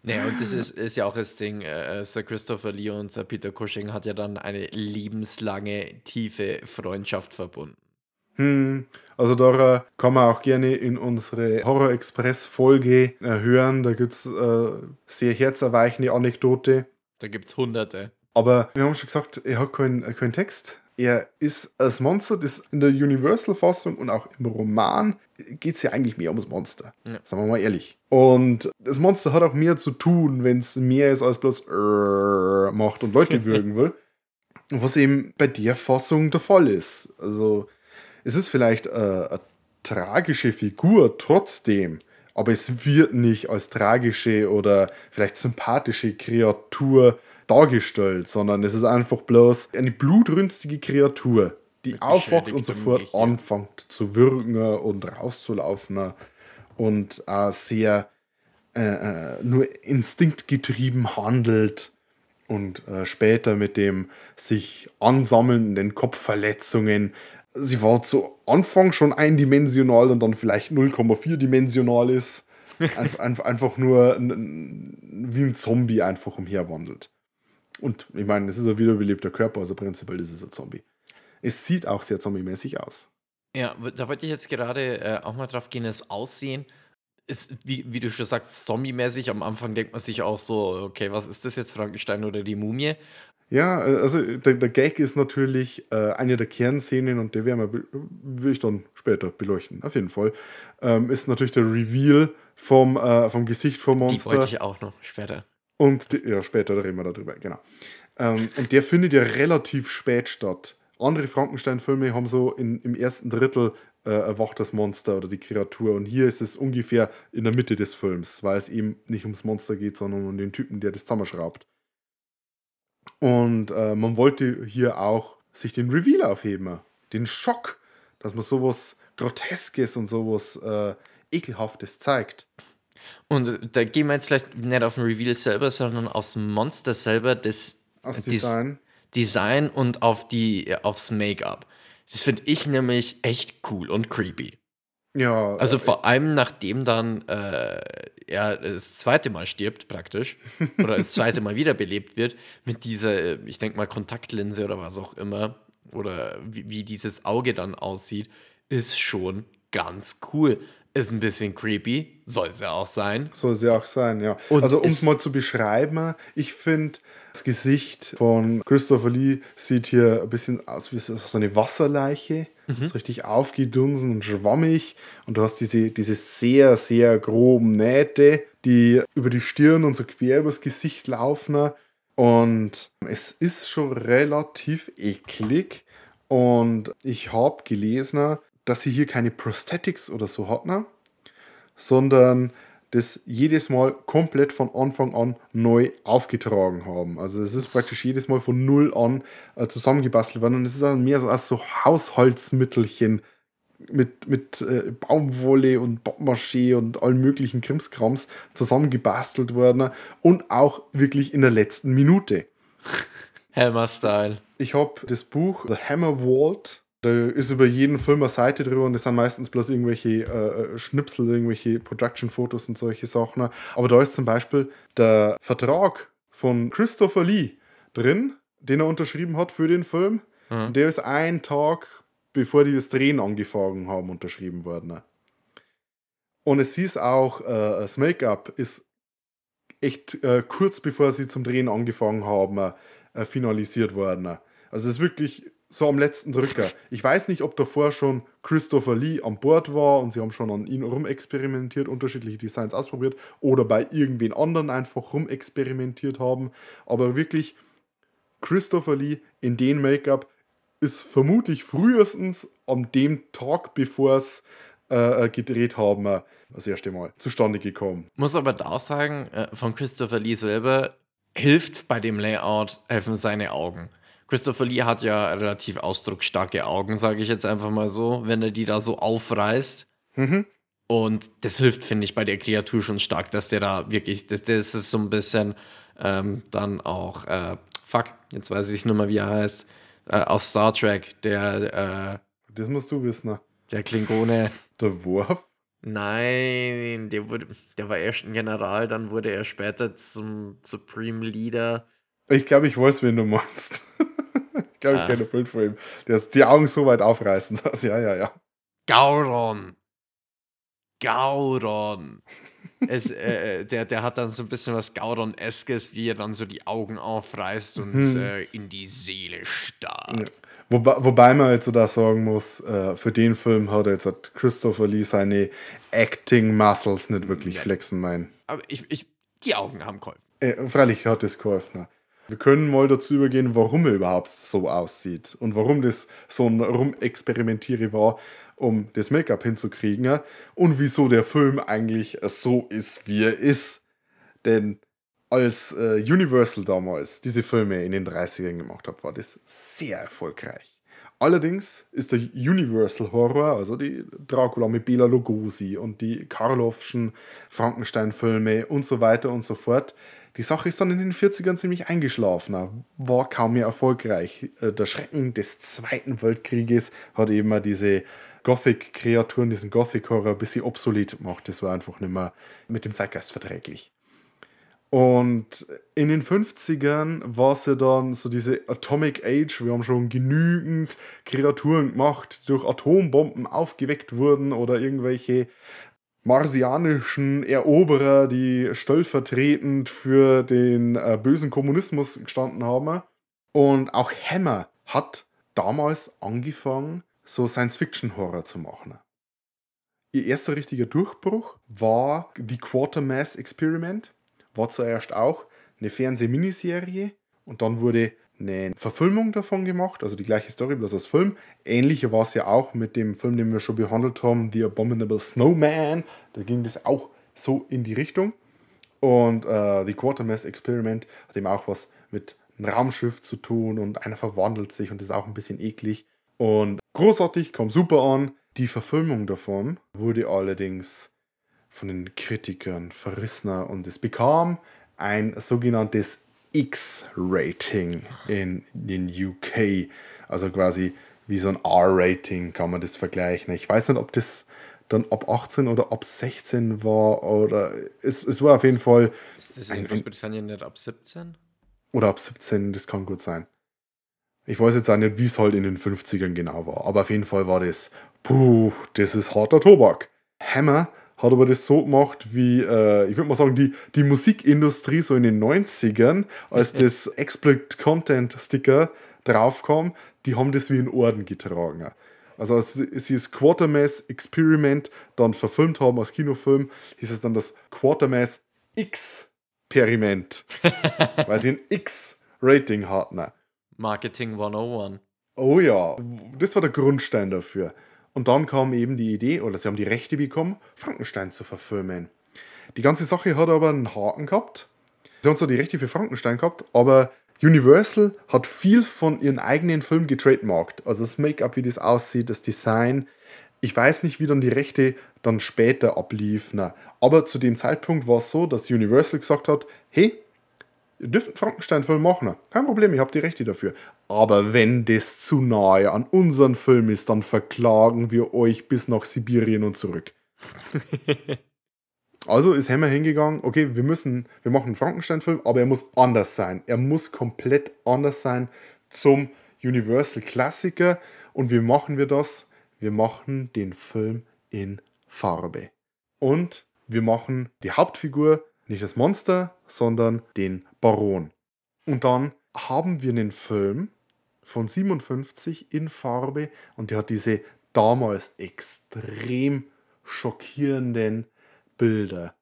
naja, und das ist, ist ja auch das Ding, äh, Sir Christopher Lee und Sir Peter Cushing hat ja dann eine lebenslange, tiefe Freundschaft verbunden. Hm, also da kann man auch gerne in unsere Horror Express Folge äh, hören. Da gibt es äh, sehr herzerweichende Anekdote. Da gibt es hunderte. Aber wir haben schon gesagt, er hat keinen kein Text. Er ist als Monster, das in der Universal-Fassung und auch im Roman geht es ja eigentlich mehr ums Monster. Ja. Sagen wir mal ehrlich. Und das Monster hat auch mehr zu tun, wenn es mehr ist als bloß macht und Leute würgen will. Was eben bei der Fassung der Fall ist. Also es ist vielleicht äh, eine tragische Figur trotzdem, aber es wird nicht als tragische oder vielleicht sympathische Kreatur dargestellt, sondern es ist einfach bloß eine blutrünstige Kreatur, die aufwacht und sofort anfängt zu wirken und rauszulaufen und äh, sehr äh, äh, nur instinktgetrieben handelt und äh, später mit dem sich ansammelnden Kopfverletzungen sie war zu Anfang schon eindimensional und dann vielleicht 0,4 dimensional ist. Einf einfach nur wie ein Zombie einfach umherwandelt. Und ich meine, es ist ein wiederbelebter Körper, also prinzipiell ist es ein Zombie. Es sieht auch sehr zombie-mäßig aus. Ja, da wollte ich jetzt gerade äh, auch mal drauf gehen, das Aussehen ist, wie, wie du schon sagst, zombie-mäßig. Am Anfang denkt man sich auch so, okay, was ist das jetzt, Frankenstein oder die Mumie? Ja, äh, also der, der Gag ist natürlich äh, eine der Kernszenen und der werden wir, will ich dann später beleuchten, auf jeden Fall. Ähm, ist natürlich der Reveal vom, äh, vom Gesicht vom Monster. Die wollte ich auch noch später. Und die, ja, später reden wir darüber, genau. Ähm, und der findet ja relativ spät statt. Andere Frankenstein-Filme haben so in, im ersten Drittel äh, erwacht das Monster oder die Kreatur. Und hier ist es ungefähr in der Mitte des Films, weil es eben nicht ums Monster geht, sondern um den Typen, der das zusammenschraubt. Und äh, man wollte hier auch sich den Reveal aufheben, den Schock, dass man sowas Groteskes und sowas äh, Ekelhaftes zeigt. Und da gehen wir jetzt vielleicht nicht auf den Reveal selber, sondern aufs Monster selber, das Aus Design. Design und auf die, aufs Make-up. Das finde ich nämlich echt cool und creepy. Ja. Also äh, vor allem nachdem dann äh, er das zweite Mal stirbt, praktisch, oder das zweite Mal wiederbelebt wird, mit dieser, ich denke mal, Kontaktlinse oder was auch immer, oder wie, wie dieses Auge dann aussieht, ist schon ganz cool. Ist ein bisschen creepy, soll es ja auch sein. Soll es ja auch sein, ja. Und also um es mal zu beschreiben, ich finde, das Gesicht von Christopher Lee sieht hier ein bisschen aus wie so so eine Wasserleiche. Mhm. Ist richtig aufgedunsen und schwammig. Und du hast diese, diese sehr, sehr groben Nähte, die über die Stirn und so quer übers Gesicht laufen. Und es ist schon relativ eklig. Und ich habe gelesen, dass sie hier keine Prosthetics oder so hat, ne? sondern das jedes Mal komplett von Anfang an neu aufgetragen haben. Also es ist praktisch jedes Mal von null an äh, zusammengebastelt worden und es ist auch mehr so als so Haushaltsmittelchen mit, mit äh, Baumwolle und Pappmaché und allen möglichen Krimskrams zusammengebastelt worden und auch wirklich in der letzten Minute. Hammer-Style. Ich habe das Buch The Hammer Vault. Da ist über jeden Film eine Seite drüber und das sind meistens bloß irgendwelche äh, Schnipsel, irgendwelche Production-Fotos und solche Sachen. Aber da ist zum Beispiel der Vertrag von Christopher Lee drin, den er unterschrieben hat für den Film. Und der ist einen Tag, bevor die das Drehen angefangen haben, unterschrieben worden. Und es hieß auch, äh, das Make-up ist echt äh, kurz bevor sie zum Drehen angefangen haben, äh, finalisiert worden. Also es ist wirklich so am letzten Drücker. Ich weiß nicht, ob davor schon Christopher Lee an Bord war und sie haben schon an ihn rumexperimentiert, unterschiedliche Designs ausprobiert oder bei irgendwen anderen einfach rumexperimentiert haben. Aber wirklich, Christopher Lee in den Make-up ist vermutlich frühestens an dem Tag, bevor es äh, gedreht haben, äh, das erste Mal zustande gekommen. Muss aber da auch sagen, äh, von Christopher Lee selber hilft bei dem Layout, helfen seine Augen. Christopher Lee hat ja relativ ausdrucksstarke Augen, sage ich jetzt einfach mal so, wenn er die da so aufreißt. Und das hilft, finde ich, bei der Kreatur schon stark, dass der da wirklich, das, das ist so ein bisschen ähm, dann auch, äh, fuck, jetzt weiß ich nicht mehr, wie er heißt, äh, aus Star Trek, der, äh, Das musst du wissen. ne? der Klingone. Der Wurf. Nein, der, wurde, der war erst ein General, dann wurde er später zum Supreme Leader. Ich glaube, ich weiß, wen du meinst. ich glaube, ich Ah. kenne ein Bild von ihm. Der ist die Augen so weit aufreißen. Ja, ja, ja. Gauron. Gauron. es, äh, der, der hat dann so ein bisschen was Gauron-eskes, wie er dann so die Augen aufreißt und äh, in die Seele starrt. Wobei, wobei man jetzt da sagen muss, äh, für den Film hat jetzt hat Christopher Lee seine Acting-Muscles nicht wirklich flexen meinen. Aber ich, ich, die Augen haben geholfen. Äh, freilich hat es geholfen. Wir können mal dazu übergehen, warum er überhaupt so aussieht und warum das so ein Rumexperimentiere war, um das Make-up hinzukriegen und wieso der Film eigentlich so ist, wie er ist. Denn als äh, Universal damals diese Filme in den 30ern gemacht hat, war das sehr erfolgreich. Allerdings ist der Universal Horror, also die Dracula mit Bela Lugosi und die Karloffschen Frankenstein-Filme und so weiter und so fort, die Sache ist dann in den 40ern ziemlich eingeschlafen, war kaum mehr erfolgreich. Äh, Der Schrecken des Zweiten Weltkrieges hat eben mal diese Gothic-Kreaturen, diesen Gothic-Horror ein bisschen obsolet gemacht. Das war einfach nicht mehr mit dem Zeitgeist verträglich. Und in den 50ern war es ja dann so diese Atomic Age. Wir haben schon genügend Kreaturen gemacht, die durch Atombomben aufgeweckt wurden oder irgendwelche marsianischen Eroberer, die stellvertretend für den äh, bösen Kommunismus gestanden haben. Und auch Hammer hat damals angefangen, so Science-Fiction-Horror zu machen. Ihr erster richtiger Durchbruch war die Quartermass Experiment. War zuerst auch eine Fernseh-Miniserie und dann wurde eine Verfilmung davon gemacht, also die gleiche Story, bloß als Film. Ähnliche war es ja auch mit dem Film, den wir schon behandelt haben, The Abominable Snowman. Da ging das auch so in die Richtung. Und äh, die Quartermass Experiment hat eben auch was mit einem Raumschiff zu tun und einer verwandelt sich und ist auch ein bisschen eklig. Und großartig, kam super an. Die Verfilmung davon wurde allerdings von den Kritikern verrissener und es bekam ein sogenanntes X-Rating in den UK. Also quasi wie so ein R-Rating kann man das vergleichen. Ich weiß nicht, ob das dann ab 18 oder ab 16 war. Oder es, es war auf jeden Fall. Ist das in Großbritannien nicht ab 17? Oder ab 17, das kann gut sein. Ich weiß jetzt auch nicht, wie es halt in den 50ern genau war. Aber auf jeden Fall war das, puh, das ist harter Tobak. Hammer hat aber das so gemacht, wie, äh, ich würde mal sagen, die, die Musikindustrie so in den 90ern, als das Exploit Content Sticker draufkam, die haben das wie einen Orden getragen. Also als sie das Quatermass Experiment dann verfilmt haben als Kinofilm, hieß es dann das Quatermass Experiment. weil sie ein X-Rating hatten. Marketing 101. Oh ja, das war der Grundstein dafür. Und dann kam eben die Idee, oder sie haben die Rechte bekommen, Frankenstein zu verfilmen. Die ganze Sache hat aber einen Haken gehabt. Sie haben zwar die Rechte für Frankenstein gehabt, aber Universal hat viel von ihren eigenen Filmen getrademarkt. Also das Make-up, wie das aussieht, das Design. Ich weiß nicht, wie dann die Rechte dann später abliefen. Aber zu dem Zeitpunkt war es so, dass Universal gesagt hat, hey, ihr dürft einen Frankenstein-Film machen. Kein Problem, ich habe die Rechte dafür. Aber wenn das zu nahe an unseren Film ist, dann verklagen wir euch bis nach Sibirien und zurück. also ist Hammer hingegangen, okay, wir müssen, wir machen einen Frankenstein-Film, aber er muss anders sein. Er muss komplett anders sein zum Universal-Klassiker. Und wie machen wir das? Wir machen den Film in Farbe. Und wir machen die Hauptfigur nicht das Monster, sondern den Baron. Und dann haben wir einen Film von 57 in Farbe und der hat diese damals extrem schockierenden Bilder.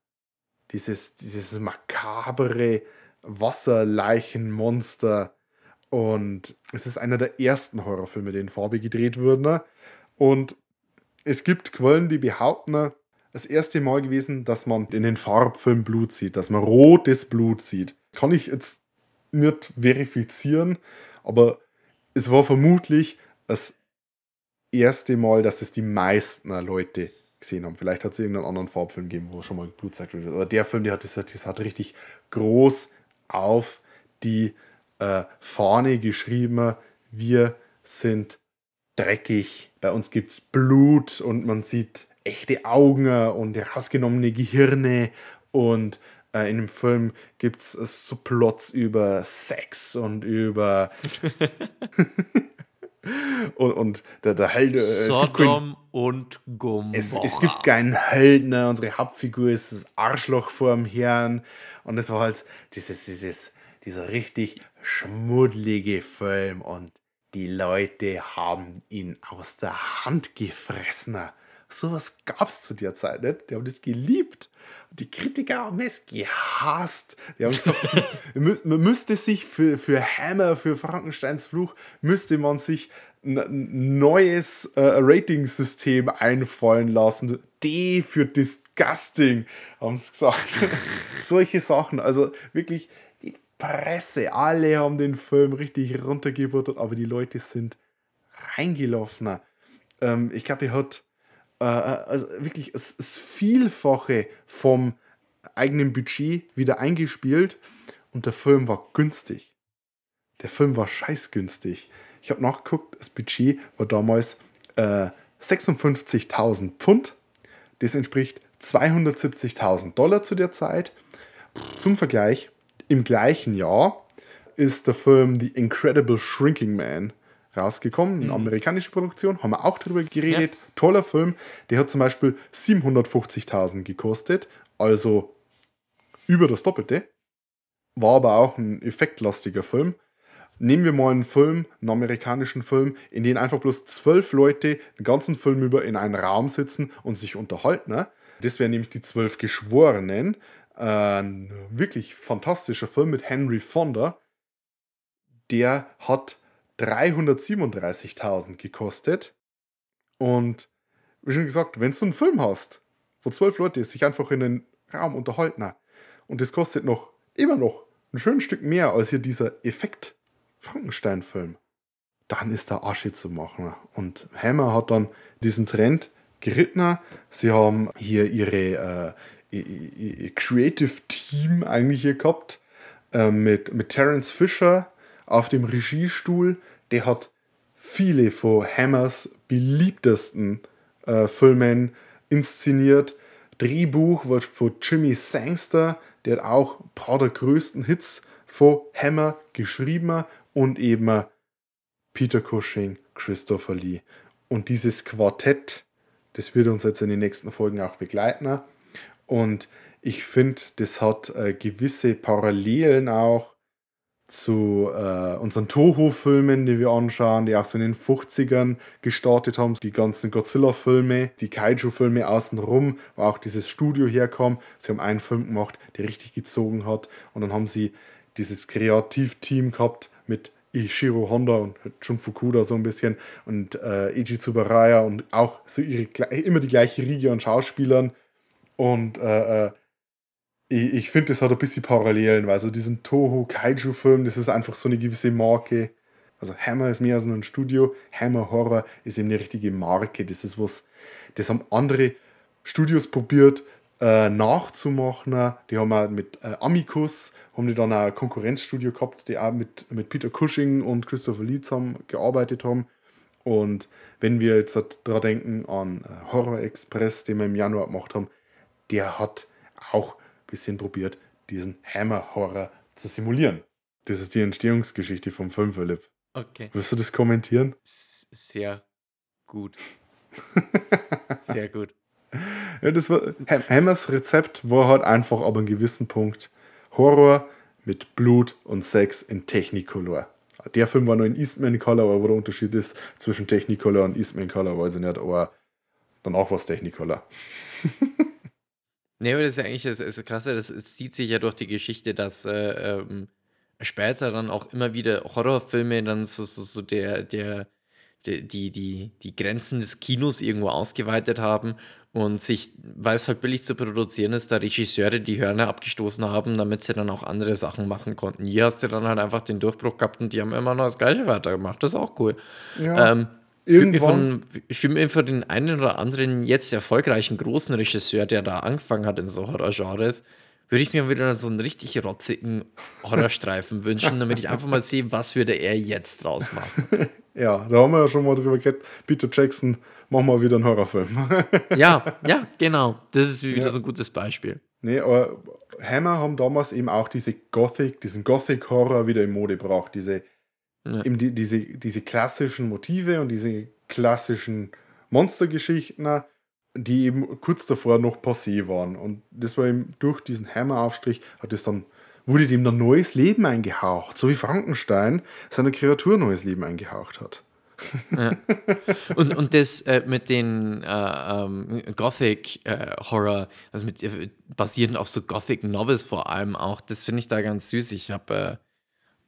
Dieses, dieses makabere Wasserleichenmonster. Und es ist einer der ersten Horrorfilme, die in Farbe gedreht wurden. Und es gibt Quellen, die behaupten, das erste Mal gewesen, dass man in den Farbfilm Blut sieht, dass man rotes Blut sieht. Kann ich jetzt nicht verifizieren, aber es war vermutlich das erste Mal, dass es die meisten Leute gesehen haben. Vielleicht hat es irgendeinen anderen Farbfilm gegeben, wo schon mal Blut zeigt wird. Aber der Film, der hat das, das hat richtig groß auf die äh, Fahne geschrieben. Wir sind dreckig, bei uns gibt es Blut und man sieht echte Augen und herausgenommene Gehirne und äh, in dem Film gibt es so Plots über Sex und über und, und der, der Held äh, es gibt keinen- Sodom und Gomorra. es, es gibt keinen Helden, ne? unsere Hauptfigur ist das Arschloch vor dem Herrn. Und es war halt dieses, dieses, dieser richtig schmuddlige Film. Und die Leute haben ihn aus der Hand gefressen. Sowas gab es zu der Zeit nicht. Die haben das geliebt. Die Kritiker haben es gehasst. Die haben gesagt, man mü- man müsste sich für, für Hammer, für Frankensteins Fluch, müsste man sich ein ein neues äh, Ratingsystem einfallen lassen. D für Disgusting, haben sie gesagt. Solche Sachen. Also wirklich, die Presse, alle haben den Film richtig runtergebuttert, aber die Leute sind reingelaufen. Ähm, ich glaube, er hat äh, also wirklich das, das Vielfache vom eigenen Budget wieder eingespielt und der Film war günstig. Der Film war scheißgünstig. Ich habe nachgeguckt, das Budget war damals äh, 56.000 Pfund. Das entspricht 270.000 Dollar zu der Zeit. Zum Vergleich, im gleichen Jahr ist der Film The Incredible Shrinking Man rausgekommen, eine amerikanische Produktion, haben wir auch drüber geredet. Toller Film, der hat zum Beispiel 750.000 gekostet, also über das Doppelte. War aber auch ein effektlastiger Film. Nehmen wir mal einen Film, einen amerikanischen Film, in dem einfach bloß zwölf Leute den ganzen Film über in einem Raum sitzen und sich unterhalten. ne? Das wären nämlich die zwölf Geschworenen. Ein wirklich fantastischer Film mit Henry Fonda. Der hat 337.000 gekostet. Und wie schon gesagt, wenn du einen Film hast, wo zwölf Leute sich einfach in den Raum unterhalten, und das kostet noch immer noch ein schönes Stück mehr als hier dieser Effekt Frankenstein-Film, dann ist da Asche zu machen. Und Hammer hat dann diesen Trend geritten. Sie haben hier ihre äh, Creative Team eigentlich hier gehabt äh, mit, mit Terence Fisher auf dem Regiestuhl. Der hat viele von Hammers beliebtesten äh, Filmen inszeniert. Drehbuch wird von Jimmy Sangster, der hat auch ein paar der größten Hits von Hammer geschrieben und eben Peter Cushing, Christopher Lee. Und dieses Quartett, das wird uns jetzt in den nächsten Folgen auch begleiten. Und ich finde, das hat äh, gewisse Parallelen auch zu äh, unseren Toho-Filmen, die wir anschauen, die auch so in den 50ern gestartet haben, die ganzen Godzilla-Filme, die Kaiju-Filme außenrum, wo auch dieses Studio herkam. Sie haben einen Film gemacht, der richtig gezogen hat. Und dann haben sie dieses Kreativteam gehabt mit Ishiro Honda und Jun Fukuda so ein bisschen und äh, Eiji Tsubaraya und auch so ihre, immer die gleiche Riege an Schauspielern. Und äh, äh ich, ich finde, das hat ein bisschen Parallelen, weil so diesen Toho Kaiju-Film, das ist einfach so eine gewisse Marke. Also Hammer ist mehr als ein Studio, Hammer Horror ist eben eine richtige Marke. Das ist was, das haben andere Studios probiert äh, nachzumachen. Die haben auch mit äh, Amicus, haben die dann ein Konkurrenzstudio gehabt, die auch mit, mit Peter Cushing und Christopher Lee zusammen gearbeitet haben. Und wenn wir jetzt daran denken an äh, Horror Express, den wir im Januar gemacht haben, der hat auch bisschen probiert, diesen Hammer-Horror zu simulieren. Das ist die Entstehungsgeschichte vom Film, Philipp. Okay. Wirst du das kommentieren? Sehr gut. Sehr gut. Ja, das war, Hammers Rezept war halt einfach aber einen gewissen Punkt Horror mit Blut und Sex in Technicolor. Der Film war nur in Eastman Color, aber wo der Unterschied ist zwischen Technicolor und Eastman Color, weiß ich nicht, aber dann auch was Technicolor. Ne, aber das ist ja eigentlich das, das Krasse, das, das zieht sich ja durch die Geschichte, dass äh, ähm, später dann auch immer wieder Horrorfilme dann so, so, so der, der, der, die, die, die Grenzen des Kinos irgendwo ausgeweitet haben und sich, weil es halt billig zu produzieren ist, da Regisseure die Hörner abgestoßen haben, damit sie dann auch andere Sachen machen konnten. Hier hast du dann halt einfach den Durchbruch gehabt und die haben immer noch das Gleiche weitergemacht. Das ist auch cool. Ja. Ähm, Irgendwann. Ich fühle mir für den einen oder anderen jetzt erfolgreichen großen Regisseur, der da angefangen hat in so Horror-Genres, würde ich mir wieder so einen richtig rotzigen Horrorstreifen wünschen, damit ich einfach mal sehe, was würde er jetzt draus machen. Ja, da haben wir ja schon mal drüber geredet. Peter Jackson, mach mal wieder einen Horrorfilm. ja, ja, genau. Das ist wieder ja. so ein gutes Beispiel. Nee, aber Hammer haben damals eben auch diese Gothic, diesen Gothic-Horror wieder in Mode gebracht. Diese ja. Eben die, diese, diese klassischen Motive und diese klassischen Monstergeschichten, die eben kurz davor noch passé waren. Und das war eben durch diesen Hammeraufstrich, hat es dann, wurde dem dann neues Leben eingehaucht, so wie Frankenstein seiner Kreatur neues Leben eingehaucht hat. Ja. Und, und das äh, mit den äh, ähm, Gothic äh, Horror, also mit äh, basierend auf so Gothic Novels vor allem auch, das finde ich da ganz süß. Ich habe äh,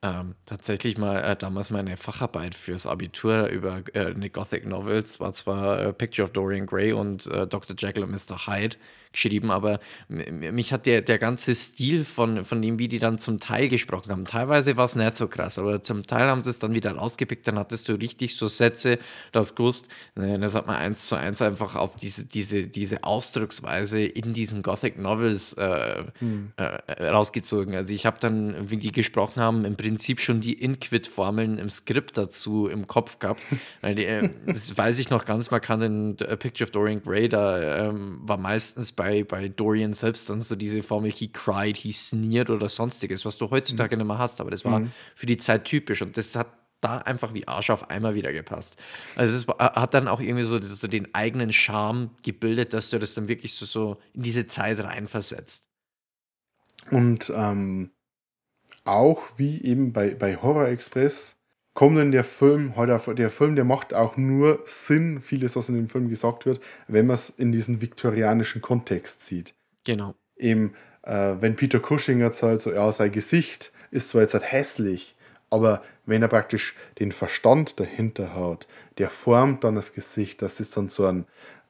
ähm, tatsächlich mal äh, damals meine Facharbeit fürs Abitur über äh, eine Gothic Novel. Es war zwar äh, Picture of Dorian Gray und äh, Dr. Jekyll und Mr. Hyde geschrieben, aber mich hat der, der ganze Stil von, von dem, wie die dann zum Teil gesprochen haben, teilweise war es nicht so krass, aber zum Teil haben sie es dann wieder rausgepickt, dann hattest du richtig so Sätze, das Gust, ne, das hat man eins zu eins einfach auf diese, diese, diese Ausdrucksweise in diesen Gothic Novels äh, hm. äh, rausgezogen. Also ich habe dann, wie die gesprochen haben, im Prinzip schon die Inquit-Formeln im Skript dazu im Kopf gehabt, weil die, äh, das weiß ich noch ganz markant in A Picture of Dorian Gray, da ähm, war meistens bei, bei Dorian selbst dann so diese Formel, he cried, he sneered oder sonstiges, was du heutzutage mhm. nicht mehr hast, aber das war mhm. für die Zeit typisch und das hat da einfach wie Arsch auf einmal wieder gepasst. Also das hat dann auch irgendwie so, so den eigenen Charme gebildet, dass du das dann wirklich so, so in diese Zeit reinversetzt. Und ähm, auch wie eben bei, bei Horror Express kommt dann der Film, heute der Film, der macht auch nur Sinn, vieles, was in dem Film gesagt wird, wenn man es in diesen viktorianischen Kontext sieht. Genau. Eben, äh, wenn Peter Cushing erzählt, so, ja, sein Gesicht ist zwar jetzt halt hässlich, aber wenn er praktisch den Verstand dahinter hat, der formt dann das Gesicht, dass es dann so ein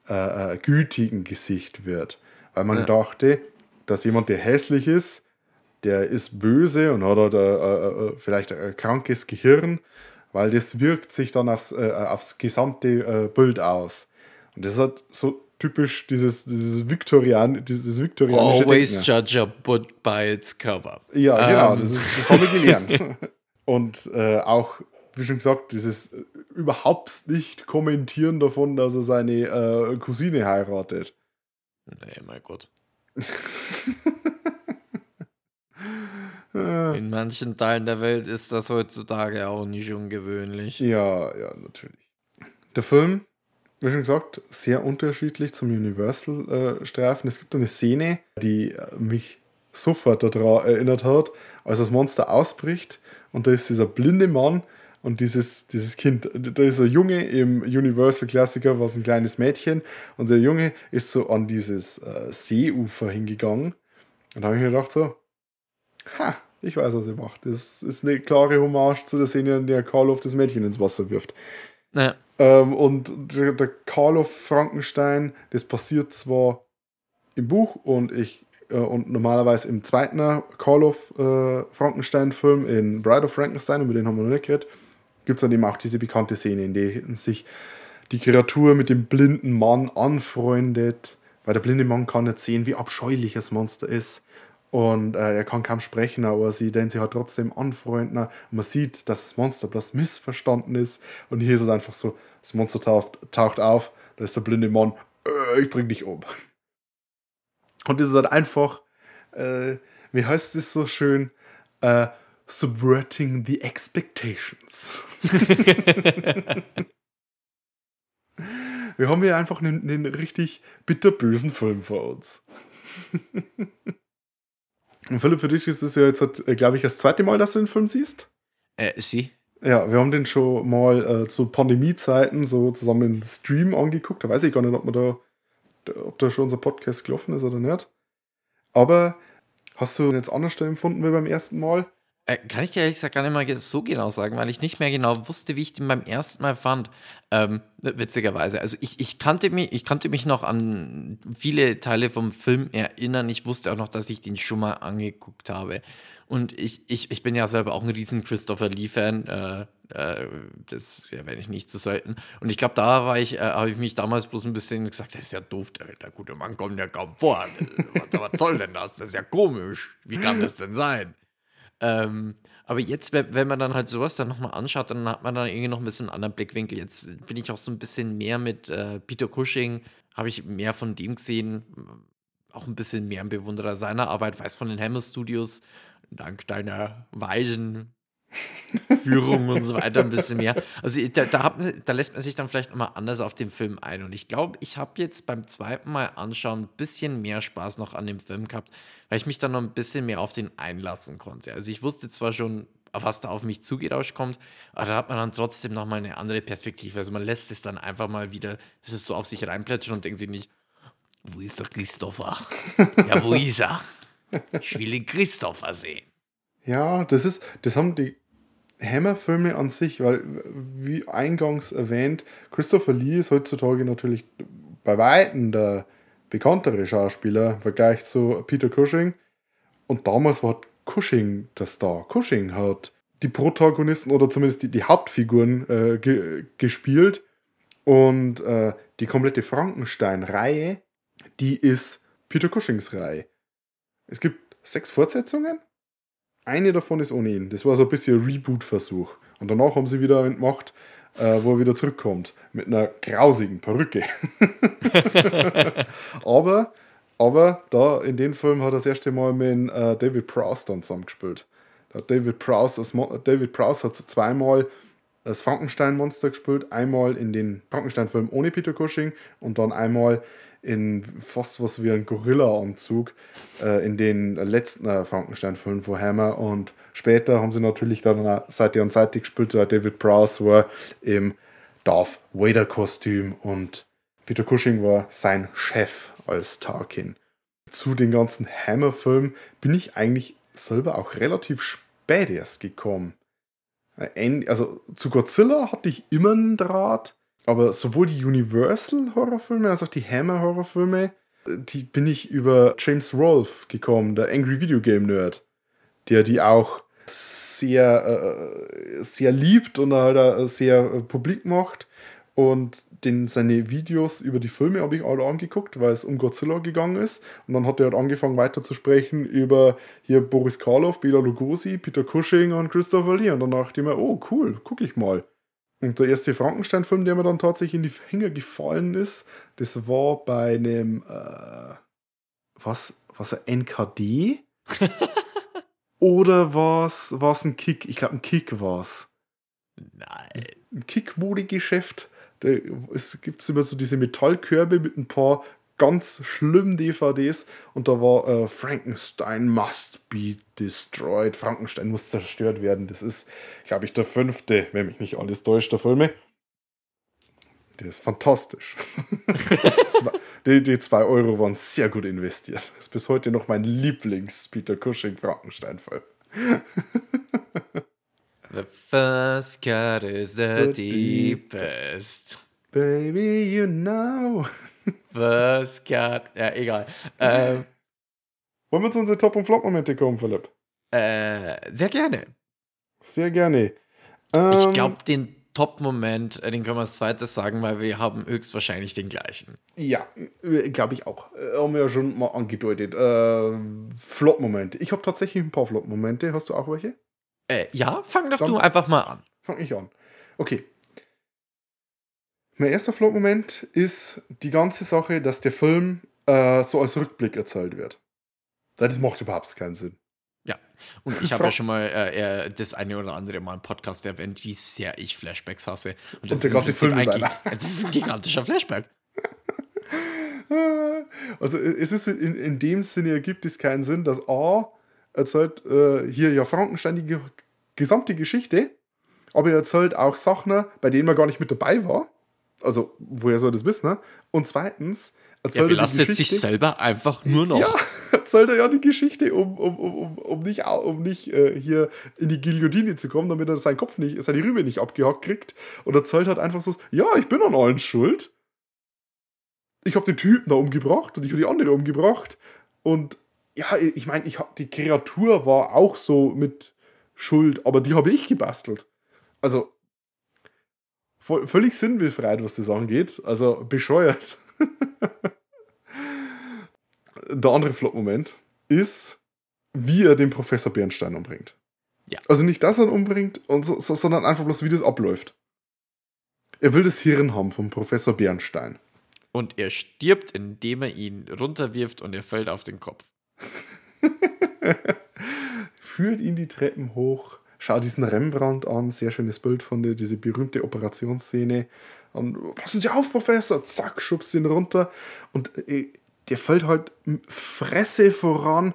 äh, äh, gütigen Gesicht wird. Weil man ja. dachte, dass jemand, der hässlich ist, der ist böse und hat halt, äh, äh, äh, vielleicht ein krankes Gehirn, weil das wirkt sich dann aufs, äh, aufs gesamte äh, Bild aus. Und das halt so typisch dieses, dieses, Viktorian, dieses viktorianische Always Denken. judge a book by its cover. Ja, genau, um. das, ist, das habe ich gelernt. und äh, auch, wie schon gesagt, dieses überhaupt nicht kommentieren davon, dass er seine Cousine heiratet. Nee, mein Gott. In manchen Teilen der Welt ist das heutzutage auch nicht ungewöhnlich. Ja, ja, natürlich. Der Film, wie schon gesagt, sehr unterschiedlich zum Universal-Streifen. es gibt eine Szene, die mich sofort daran erinnert hat, als das Monster ausbricht und da ist dieser blinde Mann und dieses, dieses Kind, da ist ein Junge im Universal-Klassiker, was ein kleines Mädchen und der Junge ist so an dieses äh, Seeufer hingegangen und da habe ich mir gedacht so, ha, ich weiß, was er macht. Das ist eine klare Hommage zu der Szene, in der Karloff das Mädchen ins Wasser wirft. Ja. Ähm, und der, der Karloff Frankenstein, das passiert zwar im Buch und ich äh, und normalerweise im zweiten Karloff äh, Frankenstein-Film in Bride of Frankenstein, über den haben wir noch nicht geredet, gibt es dann eben auch diese bekannte Szene, in der sich die Kreatur mit dem blinden Mann anfreundet, weil der blinde Mann kann nicht sehen, wie abscheulich das Monster ist. Und äh, er kann kaum sprechen, aber sie denn sie hat trotzdem anfreunden. Und man sieht, dass das Monster bloß missverstanden ist. Und hier ist es einfach so: das Monster taucht, taucht auf, da ist der blinde Mann, äh, ich bring dich um. Und das ist halt einfach, äh, wie heißt es so schön? Äh, subverting the expectations. Wir haben hier einfach einen, einen richtig bitterbösen Film vor uns. Und Philipp, für dich ist es ja jetzt, äh, glaube ich, das zweite Mal, dass du den Film siehst. Äh, sie? Ja, wir haben den schon mal äh, zu Pandemiezeiten so zusammen im Stream angeguckt. Da weiß ich gar nicht, ob, man da, ob da schon unser Podcast gelaufen ist oder nicht. Aber hast du ihn jetzt anders empfunden wie beim ersten Mal? Äh, kann ich dir ehrlich gesagt gar nicht mal so genau sagen, weil ich nicht mehr genau wusste, wie ich den beim ersten Mal fand. Ähm, witzigerweise. Also ich, ich, kannte mich, ich kannte mich noch an viele Teile vom Film erinnern. Ich wusste auch noch, dass ich den schon mal angeguckt habe. Und ich, ich, ich bin ja selber auch ein riesen Christopher Lee-Fan. Äh, äh, das erwähne ich nicht zu selten. Und ich glaube, da war ich, äh, habe ich mich damals bloß ein bisschen gesagt, das ist ja doof, der, der gute Mann kommt ja kaum vor. was, was soll denn das? Das ist ja komisch. Wie kann das denn sein? Ähm, aber jetzt, wenn man dann halt sowas dann nochmal anschaut, dann hat man dann irgendwie noch ein bisschen einen anderen Blickwinkel. Jetzt bin ich auch so ein bisschen mehr mit äh, Peter Cushing, habe ich mehr von dem gesehen, auch ein bisschen mehr ein Bewunderer seiner Arbeit, weiß von den Hammer Studios, dank deiner weisen Führung und so weiter ein bisschen mehr. Also da, da, hat, da lässt man sich dann vielleicht nochmal anders auf den Film ein. Und ich glaube, ich habe jetzt beim zweiten Mal anschauen ein bisschen mehr Spaß noch an dem Film gehabt, weil ich mich dann noch ein bisschen mehr auf den einlassen konnte. Also ich wusste zwar schon, was da auf mich zugerauscht kommt, aber da hat man dann trotzdem nochmal eine andere Perspektive. Also man lässt es dann einfach mal wieder, es ist so auf sich reinplätschern und denkt sich nicht, wo ist der Christopher? ja, wo ist er? Ich will den Christopher sehen. Ja, das ist, das haben die Hammer-Filme an sich, weil, wie eingangs erwähnt, Christopher Lee ist heutzutage natürlich bei Weitem der bekanntere Schauspieler im Vergleich zu Peter Cushing. Und damals war Cushing der Star. Cushing hat die Protagonisten oder zumindest die, die Hauptfiguren äh, ge gespielt. Und äh, die komplette Frankenstein-Reihe, die ist Peter Cushings Reihe. Es gibt sechs Fortsetzungen eine davon ist ohne ihn. Das war so ein bisschen ein Reboot-Versuch. Und danach haben sie wieder einen gemacht, äh, wo er wieder zurückkommt. Mit einer grausigen Perücke. aber, aber da in dem Film hat er das erste Mal mit äh, David Prowse dann zusammengespielt. David Prowse, David Prowse hat zweimal das Frankenstein-Monster gespielt. Einmal in den Frankenstein-Film ohne Peter Cushing und dann einmal in fast was wie ein Gorilla-Anzug äh, in den letzten äh, Frankenstein-Filmen von Hammer und später haben sie natürlich dann Seite an Seite gespielt, so David Prowse war im Darth Vader-Kostüm und Peter Cushing war sein Chef als Tarkin. Zu den ganzen Hammer-Filmen bin ich eigentlich selber auch relativ spät erst gekommen. Äh, also zu Godzilla hatte ich immer einen Draht, aber sowohl die Universal-Horrorfilme als auch die Hammer-Horrorfilme, die bin ich über James Rolfe gekommen, der Angry Video Game Nerd, der die auch sehr, äh, sehr liebt und halt sehr äh, publik macht. Und den, seine Videos über die Filme habe ich alle angeguckt, weil es um Godzilla gegangen ist. Und dann hat er halt angefangen weiter zu sprechen über hier Boris Karloff, Bela Lugosi, Peter Cushing und Christopher Lee. Und dann dachte ich mir, oh cool, gucke ich mal. Und der erste Frankenstein-Film, der mir dann tatsächlich in die Finger gefallen ist, das war bei einem, äh, was, was ein NKD? Oder was es ein Kick? Ich glaube, ein Kick war es. Nein. Ein Kick-Mode-Geschäft. Da gibt es immer so diese Metallkörbe mit ein paar ganz schlimmen DVDs und da war äh, Frankenstein must be destroyed. Frankenstein muss zerstört werden. Das ist, glaube ich, der fünfte, wenn mich nicht alles täuscht, der Filme. Der ist fantastisch. Die, die zwei Euro waren sehr gut investiert. Das ist bis heute noch mein Lieblings-Peter Cushing-Frankenstein-Film. The first cut is the So deep. deepest. Baby, you know. First cut. Ja, egal. Ähm, Wollen wir zu unseren Top- und Flop-Momente kommen, Philipp? äh, sehr gerne. Sehr gerne. Ich Ähm, glaube, den Top-Moment, äh, den können wir als zweites sagen, weil wir haben höchstwahrscheinlich den gleichen. Ja, glaube ich auch. Äh, Haben wir ja schon mal angedeutet. Äh, Flop-Momente. Ich habe tatsächlich ein paar Flop-Momente. Hast du auch welche? Äh, ja, fang doch Dann- du einfach mal an. Fang ich an. Okay. Mein erster Flop-Moment ist die ganze Sache, dass der Film äh, so als Rückblick erzählt wird. Das macht überhaupt keinen Sinn. Ja. Und ich habe ja schon mal äh, das eine oder andere Mal im Podcast erwähnt, wie sehr ich Flashbacks hasse. Und, Und der ganze Film ist ein einer. Das ist ein gigantischer Flashback. Also es ist in, in dem Sinne ergibt es keinen Sinn, dass A erzählt äh, hier ja Frankenstein die ge gesamte Geschichte, aber er erzählt auch Sachen, bei denen man gar nicht mit dabei war. Also, woher soll das wissen? Ne? Und zweitens Er er belastet sich selber einfach nur noch. Ja, erzählt er ja die Geschichte, um, um, um, um, um nicht, um nicht äh, hier in die Guillotine zu kommen, damit er seinen Kopf nicht, seine Rübe nicht abgehackt kriegt. Und erzählt halt einfach so, ja, ich bin an allen schuld. Ich habe den Typen da umgebracht und ich habe die andere umgebracht. Und ja, ich meine, ich hab, die Kreatur war auch so mit Schuld, aber die habe ich gebastelt. Also, voll, völlig sinnbefreit, was das angeht. Also, bescheuert. der andere Flop-Moment ist, wie er den Professor Bernstein umbringt. Ja. Also nicht, dass er ihn umbringt, so, so, sondern einfach bloß, wie das abläuft. Er will das Hirn haben vom Professor Bernstein. Und er stirbt, indem er ihn runterwirft und er fällt auf den Kopf. Führt ihn die Treppen hoch, schaut diesen Rembrandt an, sehr schönes Bild von der, diese berühmte Operationsszene. Und passen Sie auf, Professor, zack, schubst ihn runter. Und äh, der fällt halt Fresse voran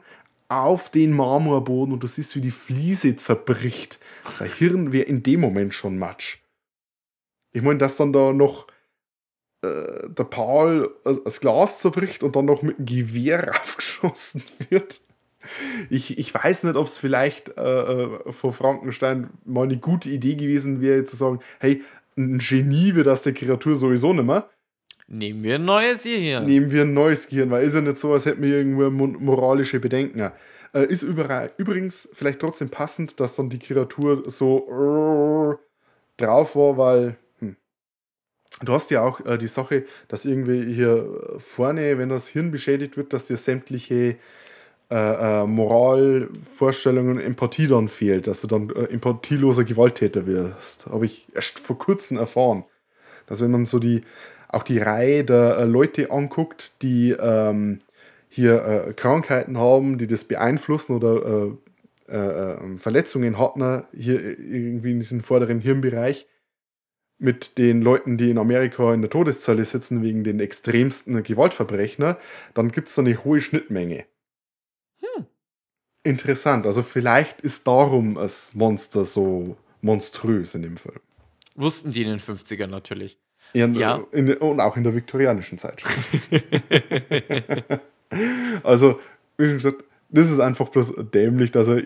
auf den Marmorboden und du siehst, wie die Fliese zerbricht. Sein Hirn wäre in dem Moment schon Matsch. Ich meine, dass dann da noch äh, der Paul äh, das Glas zerbricht und dann noch mit einem Gewehr aufgeschossen wird. Ich, ich weiß nicht, ob es vielleicht äh, äh, vor Frankenstein mal eine gute Idee gewesen wäre, zu sagen, hey, ein Genie wird aus der Kreatur sowieso nicht mehr. Nehmen wir ein neues hierher. Nehmen wir ein neues Gehirn, weil ist ja nicht so, als hätten wir irgendwo mo- moralische Bedenken. Äh, ist überall, übrigens vielleicht trotzdem passend, dass dann die Kreatur so drauf war, weil hm, du hast ja auch äh, die Sache, dass irgendwie hier vorne, wenn das Hirn beschädigt wird, dass dir sämtliche äh, äh, Moral, Vorstellungen, Empathie dann fehlt, dass du dann äh, empathieloser Gewalttäter wirst. Habe ich erst vor kurzem erfahren. Dass wenn man so die, auch die Reihe der äh, Leute anguckt, die ähm, hier äh, Krankheiten haben, die das beeinflussen oder äh, äh, äh, Verletzungen hatten, hier irgendwie in diesem vorderen Hirnbereich, mit den Leuten, die in Amerika in der Todeszelle sitzen wegen den extremsten Gewaltverbrechen, dann gibt es da eine hohe Schnittmenge. Interessant, also vielleicht ist darum das Monster so monströs in dem Film. Wussten die in den 50ern natürlich. In, Ja. in, und auch in der viktorianischen Zeit schon. also, wie schon gesagt, das ist einfach bloß dämlich, dass er,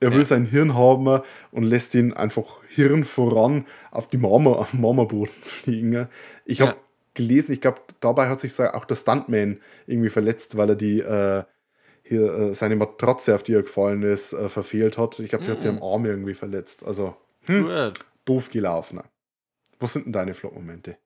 er will Ja. sein Hirn haben und lässt ihn einfach Hirn voran auf die Marmor, auf den Marmorboden fliegen. Ich habe Ja. gelesen, ich glaube, dabei hat sich auch der Stuntman irgendwie verletzt, weil er die äh, hier äh, seine Matratze, auf die er gefallen ist, äh, verfehlt hat. Ich glaube, der hat sich am Arm irgendwie verletzt. Also Gut. doof gelaufen. Was sind denn deine Flop-Momente?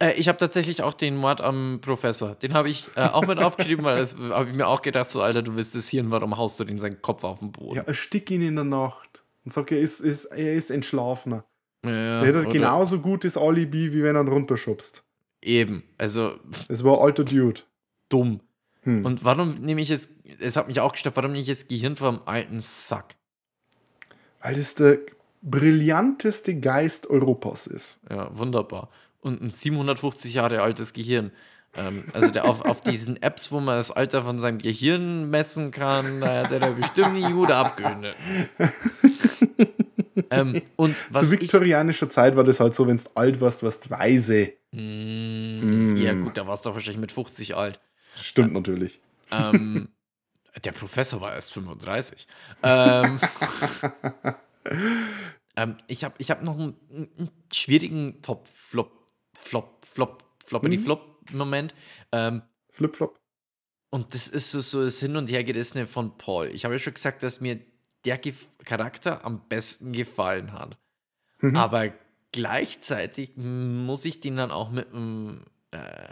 Äh, ich habe tatsächlich auch den Mord am Professor. Den habe ich äh, auch mit aufgeschrieben, weil das habe ich mir auch gedacht, so Alter, du willst das Hirn, warum haust du den seinen Kopf auf den Boden? Ja, erstick ihn in der Nacht und sag, er ist, ist, er ist entschlafener. Ja, Der hätte oder- genauso gutes Alibi, wie wenn er ihn runterschubst. Eben, also Es war ein alter Dude. dumm. Hm. Und warum nehme ich es, es hat mich auch gestört, warum nicht das Gehirn vom alten Sack? Weil das der brillanteste Geist Europas ist. Ja, wunderbar. Und ein 750 Jahre altes Gehirn. Ähm, also der auf, auf diesen Apps, wo man das Alter von seinem Gehirn messen kann, da hat er da bestimmt die Jude abgeschnitten. ähm, und was Zu ich, viktorianischer Zeit war das halt so, wenn du alt warst, warst du weise. Mm, Ja gut, da warst du wahrscheinlich mit 50 alt. Stimmt natürlich. Ähm, der Professor war erst 35. Ähm, ähm, ich habe ich hab noch einen, einen schwierigen Top-Flop, Flop, Flop, Floppity-Flop-Moment. Ähm, Flip-Flop. und das ist so, so das Hin- und Hergerissene von Paul. Ich habe ja schon gesagt, dass mir der Gef Charakter am besten gefallen hat. Mhm. Aber gleichzeitig muss ich den dann auch mit dem, äh,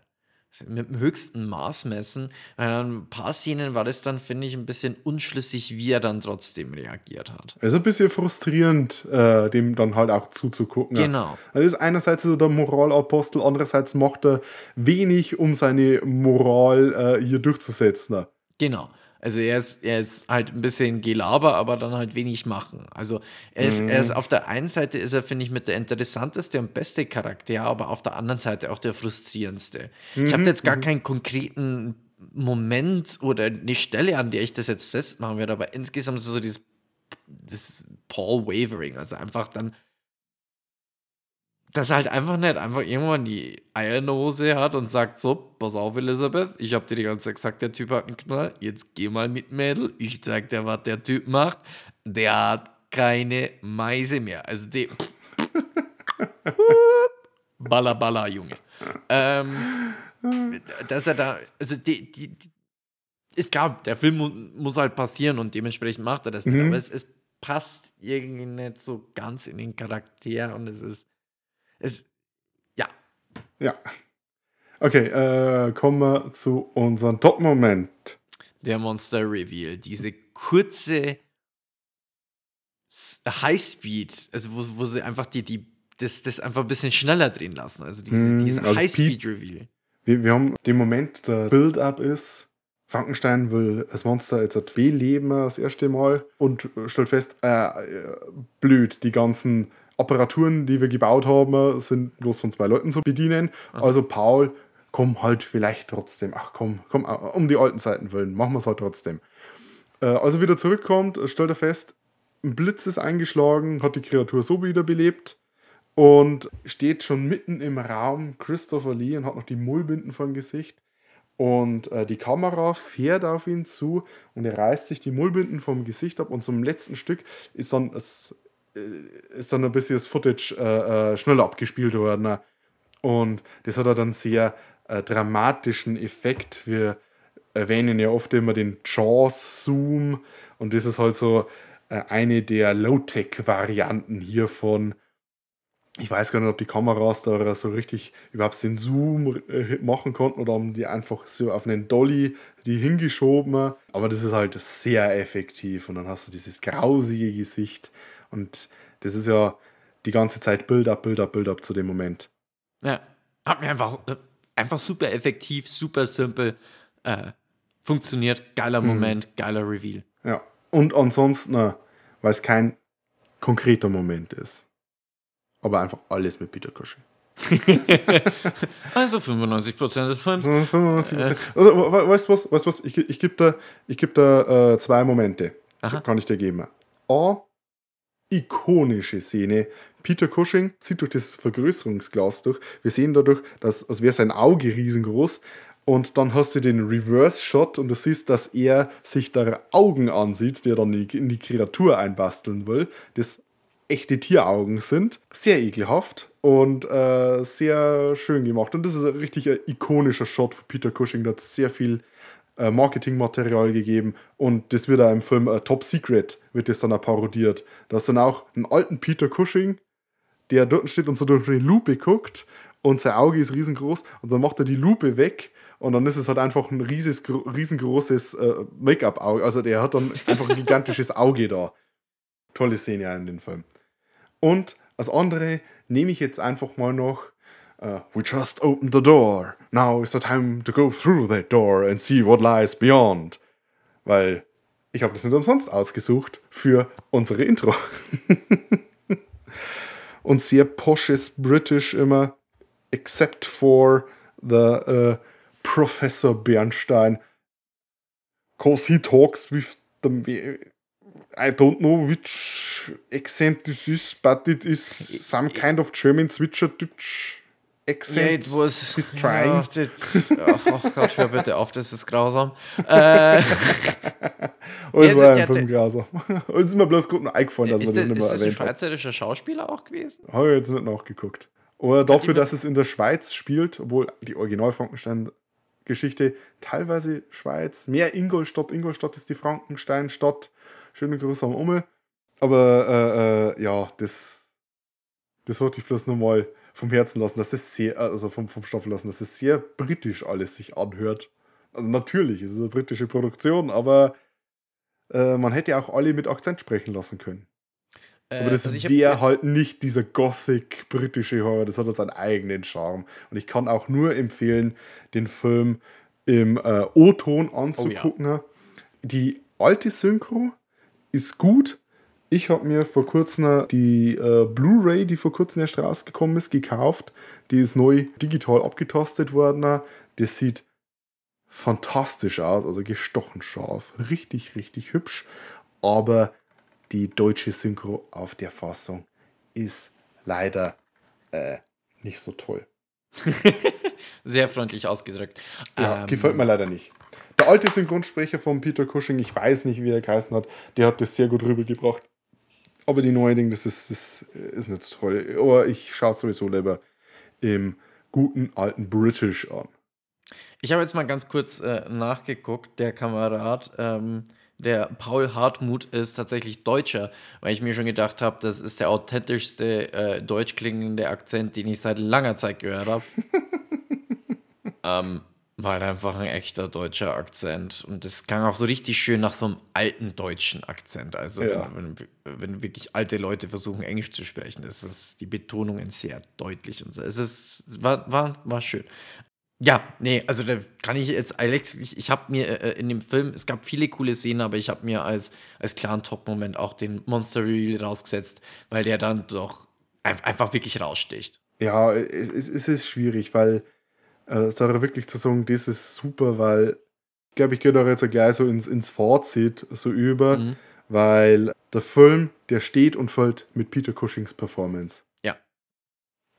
mit dem höchsten Maß messen. Weil an ein paar Szenen war das dann, finde ich, ein bisschen unschlüssig, wie er dann trotzdem reagiert hat. Es ist ein bisschen frustrierend, äh, dem dann halt auch zuzugucken. Genau. Er ist einerseits so der Moralapostel, andererseits macht er wenig, um seine Moral äh, hier durchzusetzen. Genau. Also er ist, er ist halt ein bisschen Gelaber, aber dann halt wenig machen. Also er ist, er ist auf der einen Seite ist er, finde ich, mit der interessanteste und beste Charakter, aber auf der anderen Seite auch der frustrierendste. Ich habe jetzt gar keinen konkreten Moment oder eine Stelle, an der ich das jetzt festmachen werde, aber insgesamt so dieses das Paul Wavering, also einfach dann dass er halt einfach nicht einfach irgendwann die Eier in der Hose hat und sagt so, pass auf Elisabeth, ich hab dir die ganze Zeit gesagt, der Typ hat einen Knall, jetzt geh mal mit Mädel, ich zeig dir, was der Typ macht. Der hat keine Meise mehr. Also die Balla Balla, Junge. Ähm, dass er da, also die, die, die ist klar, der Film mu muss halt passieren und dementsprechend macht er das nicht, aber es, es passt irgendwie nicht so ganz in den Charakter und es ist, es, ja, Ja. Okay, äh, kommen wir zu unserem Top-Moment. der Monster Reveal, diese kurze Highspeed, also wo, wo sie einfach die, die, das, das einfach ein bisschen schneller drehen lassen, also diese, Mhm, diesen also Highspeed Reveal. Wir, wir haben den Moment, der Build-up ist, Frankenstein will das Monster jetzt hat leben das erste Mal und stellt fest, äh, äh, blöd, die ganzen Apparaturen, die wir gebaut haben, sind bloß von zwei Leuten zu bedienen. Also Paul, komm halt vielleicht trotzdem. Ach komm, komm, äh, um die alten Zeiten willen, machen wir es halt trotzdem. Äh, als er wieder zurückkommt, stellt er fest, ein Blitz ist eingeschlagen, hat die Kreatur so wiederbelebt und steht schon mitten im Raum Christopher Lee und hat noch die Mullbinden vom Gesicht. Und äh, die Kamera fährt auf ihn zu und er reißt sich die Mullbinden vom Gesicht ab und zum letzten Stück ist dann, äh, ist dann ein bisschen das Footage äh, äh, schneller abgespielt worden. Und das hat dann sehr äh, dramatischen Effekt. Wir erwähnen ja oft immer den Jaws-Zoom und das ist halt so äh, eine der Low-Tech-Varianten hiervon. Ich weiß gar nicht, ob die Kameras da so richtig überhaupt den Zoom äh, machen konnten oder haben die einfach so auf einen Dolly die hingeschoben. Aber das ist halt sehr effektiv und dann hast du dieses grausige Gesicht und das ist ja die ganze Zeit Build-up, Build-up, Build-up zu dem Moment. Ja, hat mir einfach, äh, einfach super effektiv, super simpel äh, funktioniert. Geiler Moment, geiler Reveal. Ja. Und ansonsten, äh, weil es kein konkreter Moment ist. Aber einfach alles mit Peter Cushing. Also 95% des Films. So 95%. Also, we- we- weißt du was? Weißt was? Ich, ich gebe da, ich geb da äh, zwei Momente. Aha. Kann ich dir geben. A. Ikonische Szene. Peter Cushing zieht durch das Vergrößerungsglas durch. Wir sehen dadurch, dass, als wäre sein Auge riesengroß. Und dann hast du den Reverse-Shot und du siehst, dass er sich da Augen ansieht, die er dann in die- Kreatur einbasteln will. Das echte Tieraugen sind. Sehr ekelhaft und äh, sehr schön gemacht. Und das ist ein richtig ikonischer Shot für Peter Cushing. Da hat sehr viel äh, Marketingmaterial gegeben und das wird auch im Film äh, Top Secret, wird das dann auch parodiert. Da ist dann auch einen alten Peter Cushing, der dort steht und so durch eine Lupe guckt und sein Auge ist riesengroß und dann macht er die Lupe weg und dann ist es halt einfach ein rieses, gro- riesengroßes äh, Make-up-Auge. Also der hat dann einfach ein gigantisches Auge da. Tolle Szene in dem Film. Und Als andere nehme ich jetzt einfach mal noch uh, We just opened the door. Now is the time to go through that door and see what lies beyond. Weil ich habe das nicht umsonst ausgesucht für unsere Intro. Und sehr poshes British immer, except for the uh, Professor Bernstein. Cause he talks with the I don't know which accent this is, but it is some kind of German Zwitscherdütsch accent. Yeah, it was. He's trying. Ja, das, oh Gott, hör bitte auf, das ist grausam. Äh, Oh, es war ein Film grausam. Es ist mir bloß gut noch eingefallen, dass ist, wir das, das nicht ist mehr das ein erwähnt haben. schweizerischer Schauspieler auch gewesen? Habe ich jetzt nicht nachgeguckt. Oder dafür, dass es in der Schweiz spielt, obwohl die Original-Frankenstein-Geschichte teilweise Schweiz, mehr Ingolstadt. Ingolstadt ist die Frankenstein-Stadt. Schöne Grüße am Ummel. Aber äh, äh, ja, das, das wollte ich bloß nochmal vom Herzen lassen, dass das sehr, also vom, vom Stoff lassen, dass es das sehr britisch alles sich anhört. Also natürlich, es ist eine britische Produktion, aber äh, man hätte auch alle mit Akzent sprechen lassen können. Äh, Aber das also wäre halt nicht dieser Gothic-britische Horror, das hat halt seinen eigenen Charme. Und ich kann auch nur empfehlen, den Film im äh, O-Ton anzugucken. Die alte Synchro ist gut. Ich habe mir vor kurzem die äh, Blu-ray, die vor kurzem erst rausgekommen ist, gekauft. Die ist neu digital abgetastet worden. Das sieht fantastisch aus, also gestochen scharf. Richtig, richtig hübsch. Aber die deutsche Synchro auf der Fassung ist leider äh, nicht so toll. Sehr freundlich ausgedrückt. Ja, Ähm, gefällt mir leider nicht. Der alte Synchronsprecher von Peter Cushing, ich weiß nicht, wie er geheißen hat, der hat das sehr gut rübergebracht. Aber die neue Ding, das ist, das ist nicht so toll. Aber ich schaue es sowieso lieber im guten alten British an. Ich habe jetzt mal ganz kurz äh, nachgeguckt. Der Kamerad, ähm, der Paul Hartmut, ist tatsächlich Deutscher, weil ich mir schon gedacht habe, das ist der authentischste äh, deutsch klingende Akzent, den ich seit langer Zeit gehört habe. ähm, war halt einfach ein echter deutscher Akzent. Und das klang auch so richtig schön nach so einem alten deutschen Akzent. Also, Ja. wenn, wenn, wenn wirklich alte Leute versuchen, Englisch zu sprechen, das ist die Betonungen sehr deutlich und so. Es ist, war, war, war schön. Ja, nee, also da kann ich jetzt, Alex, ich, ich habe mir äh, in dem Film, es gab viele coole Szenen, aber ich habe mir als, als klaren Top-Moment auch den Monster Reveal rausgesetzt, weil der dann doch ein, einfach wirklich raussticht. Ja, es, es ist schwierig, weil äh, da wirklich zu sagen, das ist super, weil ich glaube, ich gehe da jetzt gleich so ins, ins Fazit so über, Mhm. weil der Film, der steht und fällt mit Peter Cushings Performance. Ja.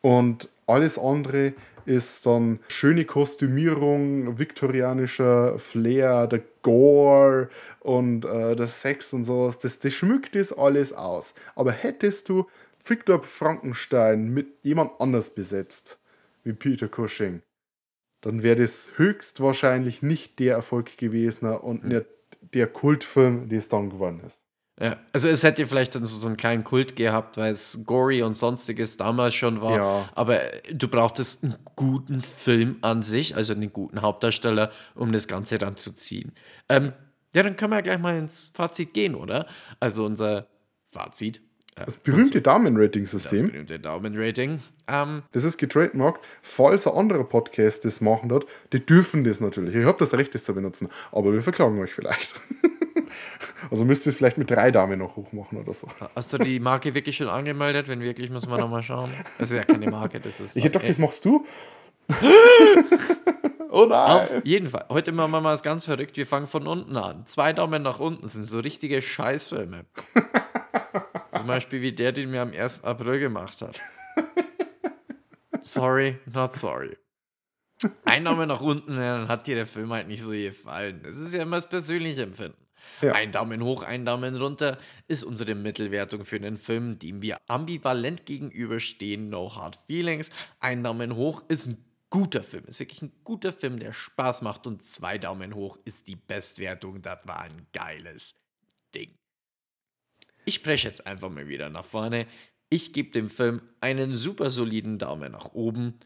Und alles andere ist dann schöne Kostümierung, viktorianischer Flair, der Gore und äh, der Sex und sowas. Das, das schmückt das alles aus. Aber hättest du Victor Frankenstein mit jemand anders besetzt, wie Peter Cushing, dann wäre das höchstwahrscheinlich nicht der Erfolg gewesen und nicht der Kultfilm, der es dann geworden ist. Ja, also es hätte vielleicht dann so, so einen kleinen Kult gehabt, weil es gory und sonstiges damals schon war. Ja. Aber du brauchtest einen guten Film an sich, also einen guten Hauptdarsteller, um das Ganze dann zu ziehen. Ähm, ja, dann können wir ja gleich mal ins Fazit gehen, oder? Also unser Fazit. Äh, Das berühmte das Daumenrating-System. berühmte Daumen-Rating. Ähm, Das ist getrademarkt. Falls ein anderer Podcast das machen hat, die dürfen das natürlich. Ich habe das Recht, das zu benutzen. Aber wir verklagen euch vielleicht. also müsst ihr es vielleicht mit drei Daumen noch hochmachen oder so. hast du die Marke wirklich schon angemeldet? Wenn wirklich, müssen wir nochmal schauen. Das ist ja keine Marke, das ist. Ich hätte doch, das machst du. oh nein. Auf jeden Fall. Heute machen wir mal was ganz verrückt. Wir fangen von unten an. Zwei Daumen nach unten sind so richtige Scheißfilme. Zum Beispiel wie der, den mir am 1. April gemacht hat. Sorry, not sorry. Ein Daumen nach unten, dann hat dir der Film halt nicht so gefallen. Das ist ja immer das persönliche Empfinden. Ja. Ein Daumen hoch, ein Daumen runter ist unsere Mittelwertung für einen Film, dem wir ambivalent gegenüberstehen. No hard feelings. Ein Daumen hoch ist ein guter Film. Ist wirklich ein guter Film, der Spaß macht. Und zwei Daumen hoch ist die Bestwertung. Das war ein geiles Ding. Ich spreche jetzt einfach mal wieder nach vorne. Ich gebe dem Film einen super soliden Daumen nach oben.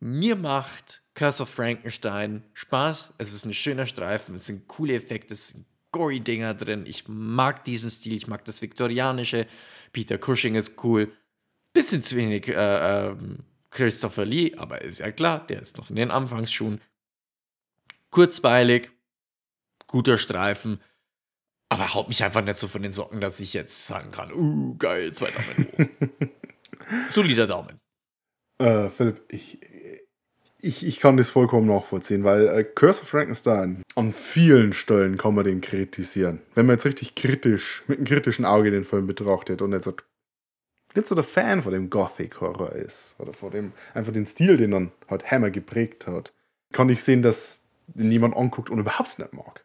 Mir macht Curse of Frankenstein Spaß. Es ist ein schöner Streifen, es sind coole Effekte, es sind gory Dinger drin. Ich mag diesen Stil, ich mag das Viktorianische. Peter Cushing ist cool. Bisschen zu wenig äh, ähm, Christopher Lee, aber ist ja klar, der ist noch in den Anfangsschuhen. Kurzweilig, guter Streifen, aber haut mich einfach nicht so von den Socken, dass ich jetzt sagen kann, uh, geil, zwei Daumen hoch. Solider Daumen. Äh, Philipp, ich, ich, ich kann das vollkommen nachvollziehen, weil äh, Curse of Frankenstein, an vielen Stellen kann man den kritisieren. Wenn man jetzt richtig kritisch, mit einem kritischen Auge den Film betrachtet und jetzt nicht so der Fan von dem Gothic-Horror ist oder von dem, einfach den Stil, den dann halt Hammer geprägt hat, kann ich sehen, dass den jemand anguckt und überhaupt nicht mag.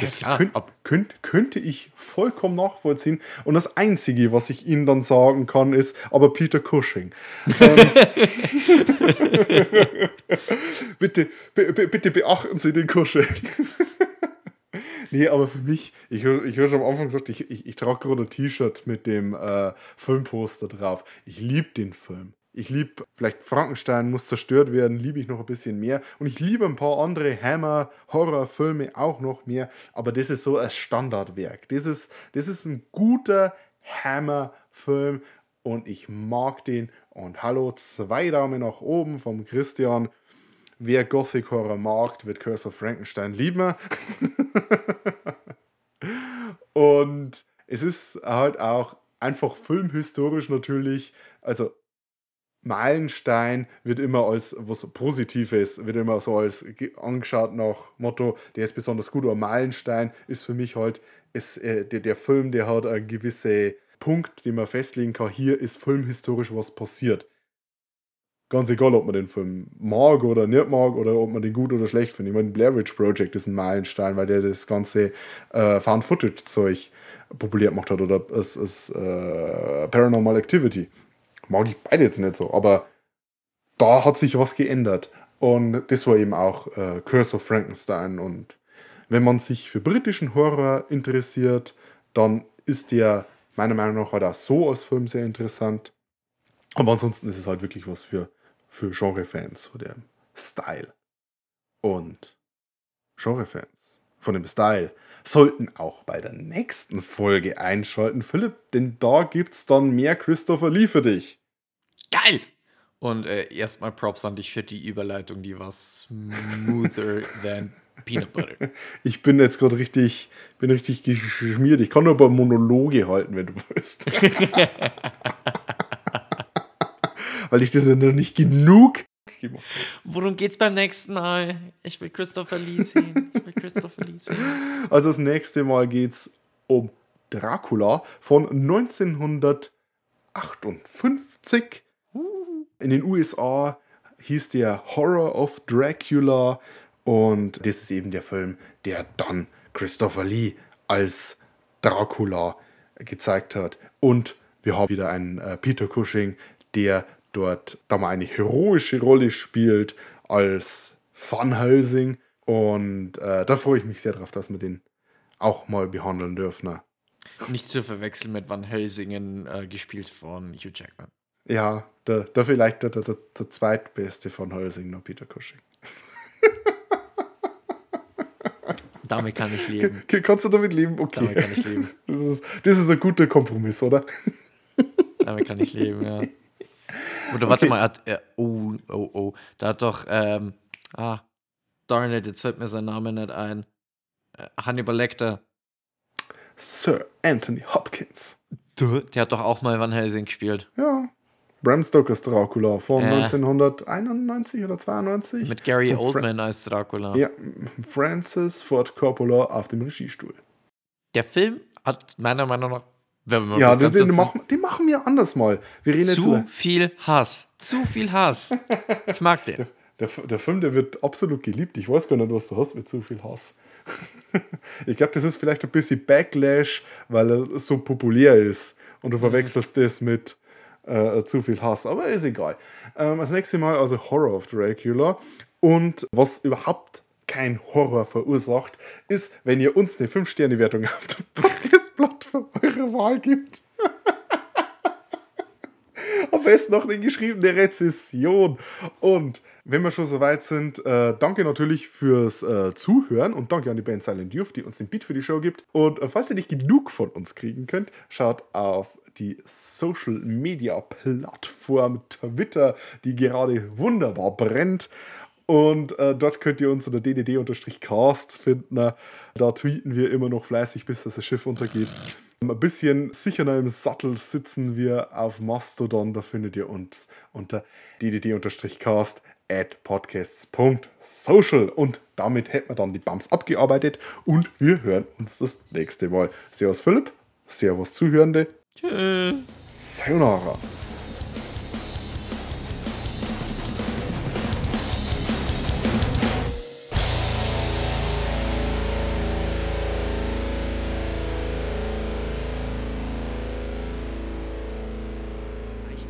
Das klar, könnt, könnt, könnte ich vollkommen nachvollziehen. Und das Einzige, was ich Ihnen dann sagen kann, ist, aber Peter Cushing. ähm, bitte, bi- bi- bitte beachten Sie den Cushing. nee, aber für mich, ich, ich höre schon am Anfang gesagt, ich, ich, ich trage gerade ein T-Shirt mit dem äh, Filmposter drauf. Ich liebe den Film. Ich liebe, vielleicht Frankenstein muss zerstört werden, liebe ich noch ein bisschen mehr. Und ich liebe ein paar andere Hammer-Horrorfilme auch noch mehr. Aber das ist so ein Standardwerk. Das ist, das ist ein guter Hammer-Film und ich mag den. Und hallo, zwei Daumen nach oben vom Christian. Wer Gothic Horror mag, wird Curse of Frankenstein lieben. Und es ist halt auch einfach filmhistorisch natürlich, also Meilenstein wird immer als was Positives, wird immer so als ge- angeschaut nach Motto, der ist besonders gut, aber Meilenstein ist für mich halt ist, äh, der, der Film, der hat einen gewissen Punkt, den man festlegen kann, hier ist filmhistorisch was passiert. Ganz egal, ob man den Film mag oder nicht mag oder ob man den gut oder schlecht findet. Ich meine, Blair Witch Project ist ein Meilenstein, weil der das ganze äh, Found-Footage-Zeug populär gemacht hat oder es, es äh, Paranormal Activity. Mag ich beide jetzt nicht so, aber da hat sich was geändert. Und das war eben auch äh, Curse of Frankenstein. Und wenn man sich für britischen Horror interessiert, dann ist der meiner Meinung nach halt auch so als Film sehr interessant. Aber ansonsten ist es halt wirklich was für, für Genre-Fans von dem Style. Und Genre-Fans von dem Style sollten auch bei der nächsten Folge einschalten, Philipp, denn da gibt's dann mehr Christopher Lee für dich. Geil! Und äh, erstmal Props an dich für die Überleitung, die war smoother than Peanut Butter. Ich bin jetzt gerade richtig, bin richtig geschmiert. Ich kann nur paar Monologe halten, wenn du willst. Weil ich das ja noch nicht genug gemacht habe. Worum geht's beim nächsten Mal? Ich will Christopher Lee sehen. Ich will Christopher Lee sehen. Also das nächste Mal geht's um Dracula von 1958. In den USA hieß der Horror of Dracula und das ist eben der Film, der dann Christopher Lee als Dracula gezeigt hat. Und wir haben wieder einen äh, Peter Cushing, der dort da mal eine heroische Rolle spielt als Van Helsing. Und äh, da freue ich mich sehr drauf, dass wir den auch mal behandeln dürfen. Nicht zu verwechseln mit Van Helsingen, äh, gespielt von Hugh Jackman. Ja, der, der vielleicht der, der, der, zweitbeste von Helsing, noch Peter Cushing. Damit kann ich leben. Okay, Kannst du damit leben? Okay. Damit kann ich leben. Das ist, das ist ein guter Kompromiss, oder? Damit kann ich leben, ja. Oder warte mal, er hat, er, oh, oh, oh, da hat doch, ähm, ah, darn it, jetzt fällt mir sein Name nicht ein. Äh, Hannibal Lecter. Sir Anthony Hopkins. Der hat doch auch mal Van Helsing gespielt. Ja. Bram Stokers Dracula von Ja. 1991 oder 92. Mit Gary Von Fra- Oldman als Dracula. Ja, Francis Ford Coppola auf dem Regiestuhl. Der Film hat meiner Meinung nach, Ja, das den, zu- machen, den machen wir anders mal. Wir reden jetzt zu über. viel Hass. Zu viel Hass. Ich mag den. Der, der Film, der wird absolut geliebt. Ich weiß gar nicht, was du hast mit so viel Hass. ich glaube, das ist vielleicht ein bisschen Backlash, weil er so populär ist. Und du verwechselst das mit äh, zu viel Hass. Aber ist egal. Ähm, das nächste Mal also Horror of Dracula. Und was überhaupt kein Horror verursacht, ist, wenn ihr uns eine 5-Sterne-Wertung auf der Podcast-Plattform eurer Wahl gibt. Am besten noch eine geschriebene Rezession. Und wenn wir schon so weit sind, äh, danke natürlich fürs äh, Zuhören und danke an die Band Silent Youth, die uns den Beat für die Show gibt. Und äh, falls ihr nicht genug von uns kriegen könnt, schaut auf die Social Media Plattform Twitter, die gerade wunderbar brennt. Und äh, dort könnt ihr uns unter ddd-cast finden. Da tweeten wir immer noch fleißig, bis das Schiff untergeht. Ein bisschen sicherer im Sattel sitzen wir auf Mastodon. Da findet ihr uns unter ddd-cast at podcasts.social. Und damit hätten wir dann die Bums abgearbeitet und wir hören uns das nächste Mal. Servus Philipp, Servus Zuhörende. Tschüss. Sayonara.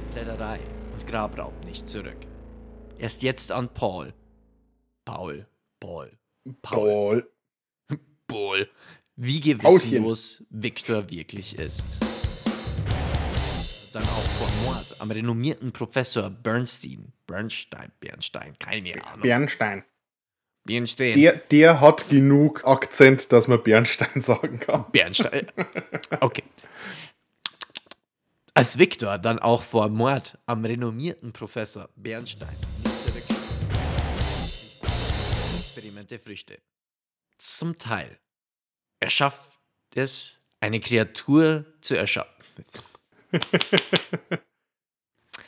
Leichenfledderei und Grabraub nicht zurück. Erst jetzt an Paul. Paul. Paul. Paul. Paul. Wie gewissenlos Victor wirklich ist. Dann auch vor Mord am renommierten Professor Bernstein. Bernstein, Bernstein, keine Ahnung. Bernstein. Bernstein. Der, der hat genug Akzent, dass man Bernstein sagen kann. Bernstein. Okay. Als Victor dann auch vor Mord am renommierten Professor Bernstein nicht Experimente Früchte. Zum Teil. Er schafft es, eine Kreatur zu erschaffen.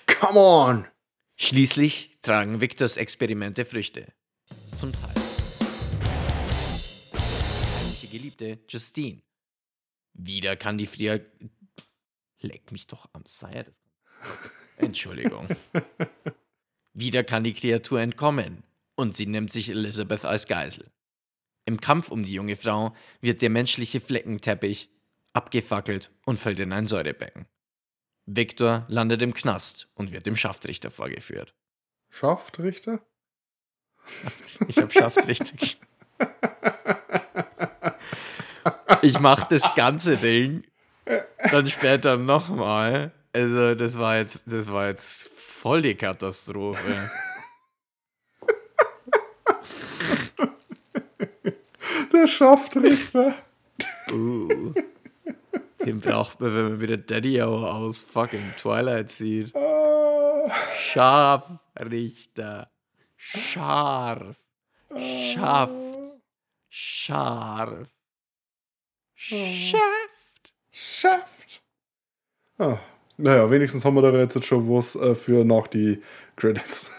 Come on! Schließlich tragen Victors Experimente Früchte. Zum Teil. Heimliche Geliebte Justine. Wieder kann die Fria. Leck mich doch am Seier. Entschuldigung. Wieder kann die Kreatur entkommen und sie nimmt sich Elizabeth als Geisel. Im Kampf um die junge Frau wird der menschliche Fleckenteppich abgefackelt und fällt in ein Säurebecken. Victor landet im Knast und wird dem Schaftrichter vorgeführt. Schaftrichter? Ich habe Schaftrichter. Ich mache das ganze Ding dann später nochmal. Also das war jetzt, das war jetzt voll die Katastrophe. Der Schaftrichter. Uh. Den braucht man, wenn man wieder Daddy Hour aus fucking Twilight sieht. Scharfrichter. Scharf. Schaft. Scharf. Schaft. Schaft. Ah. Naja, wenigstens haben wir da jetzt schon was äh, für nach die Credits.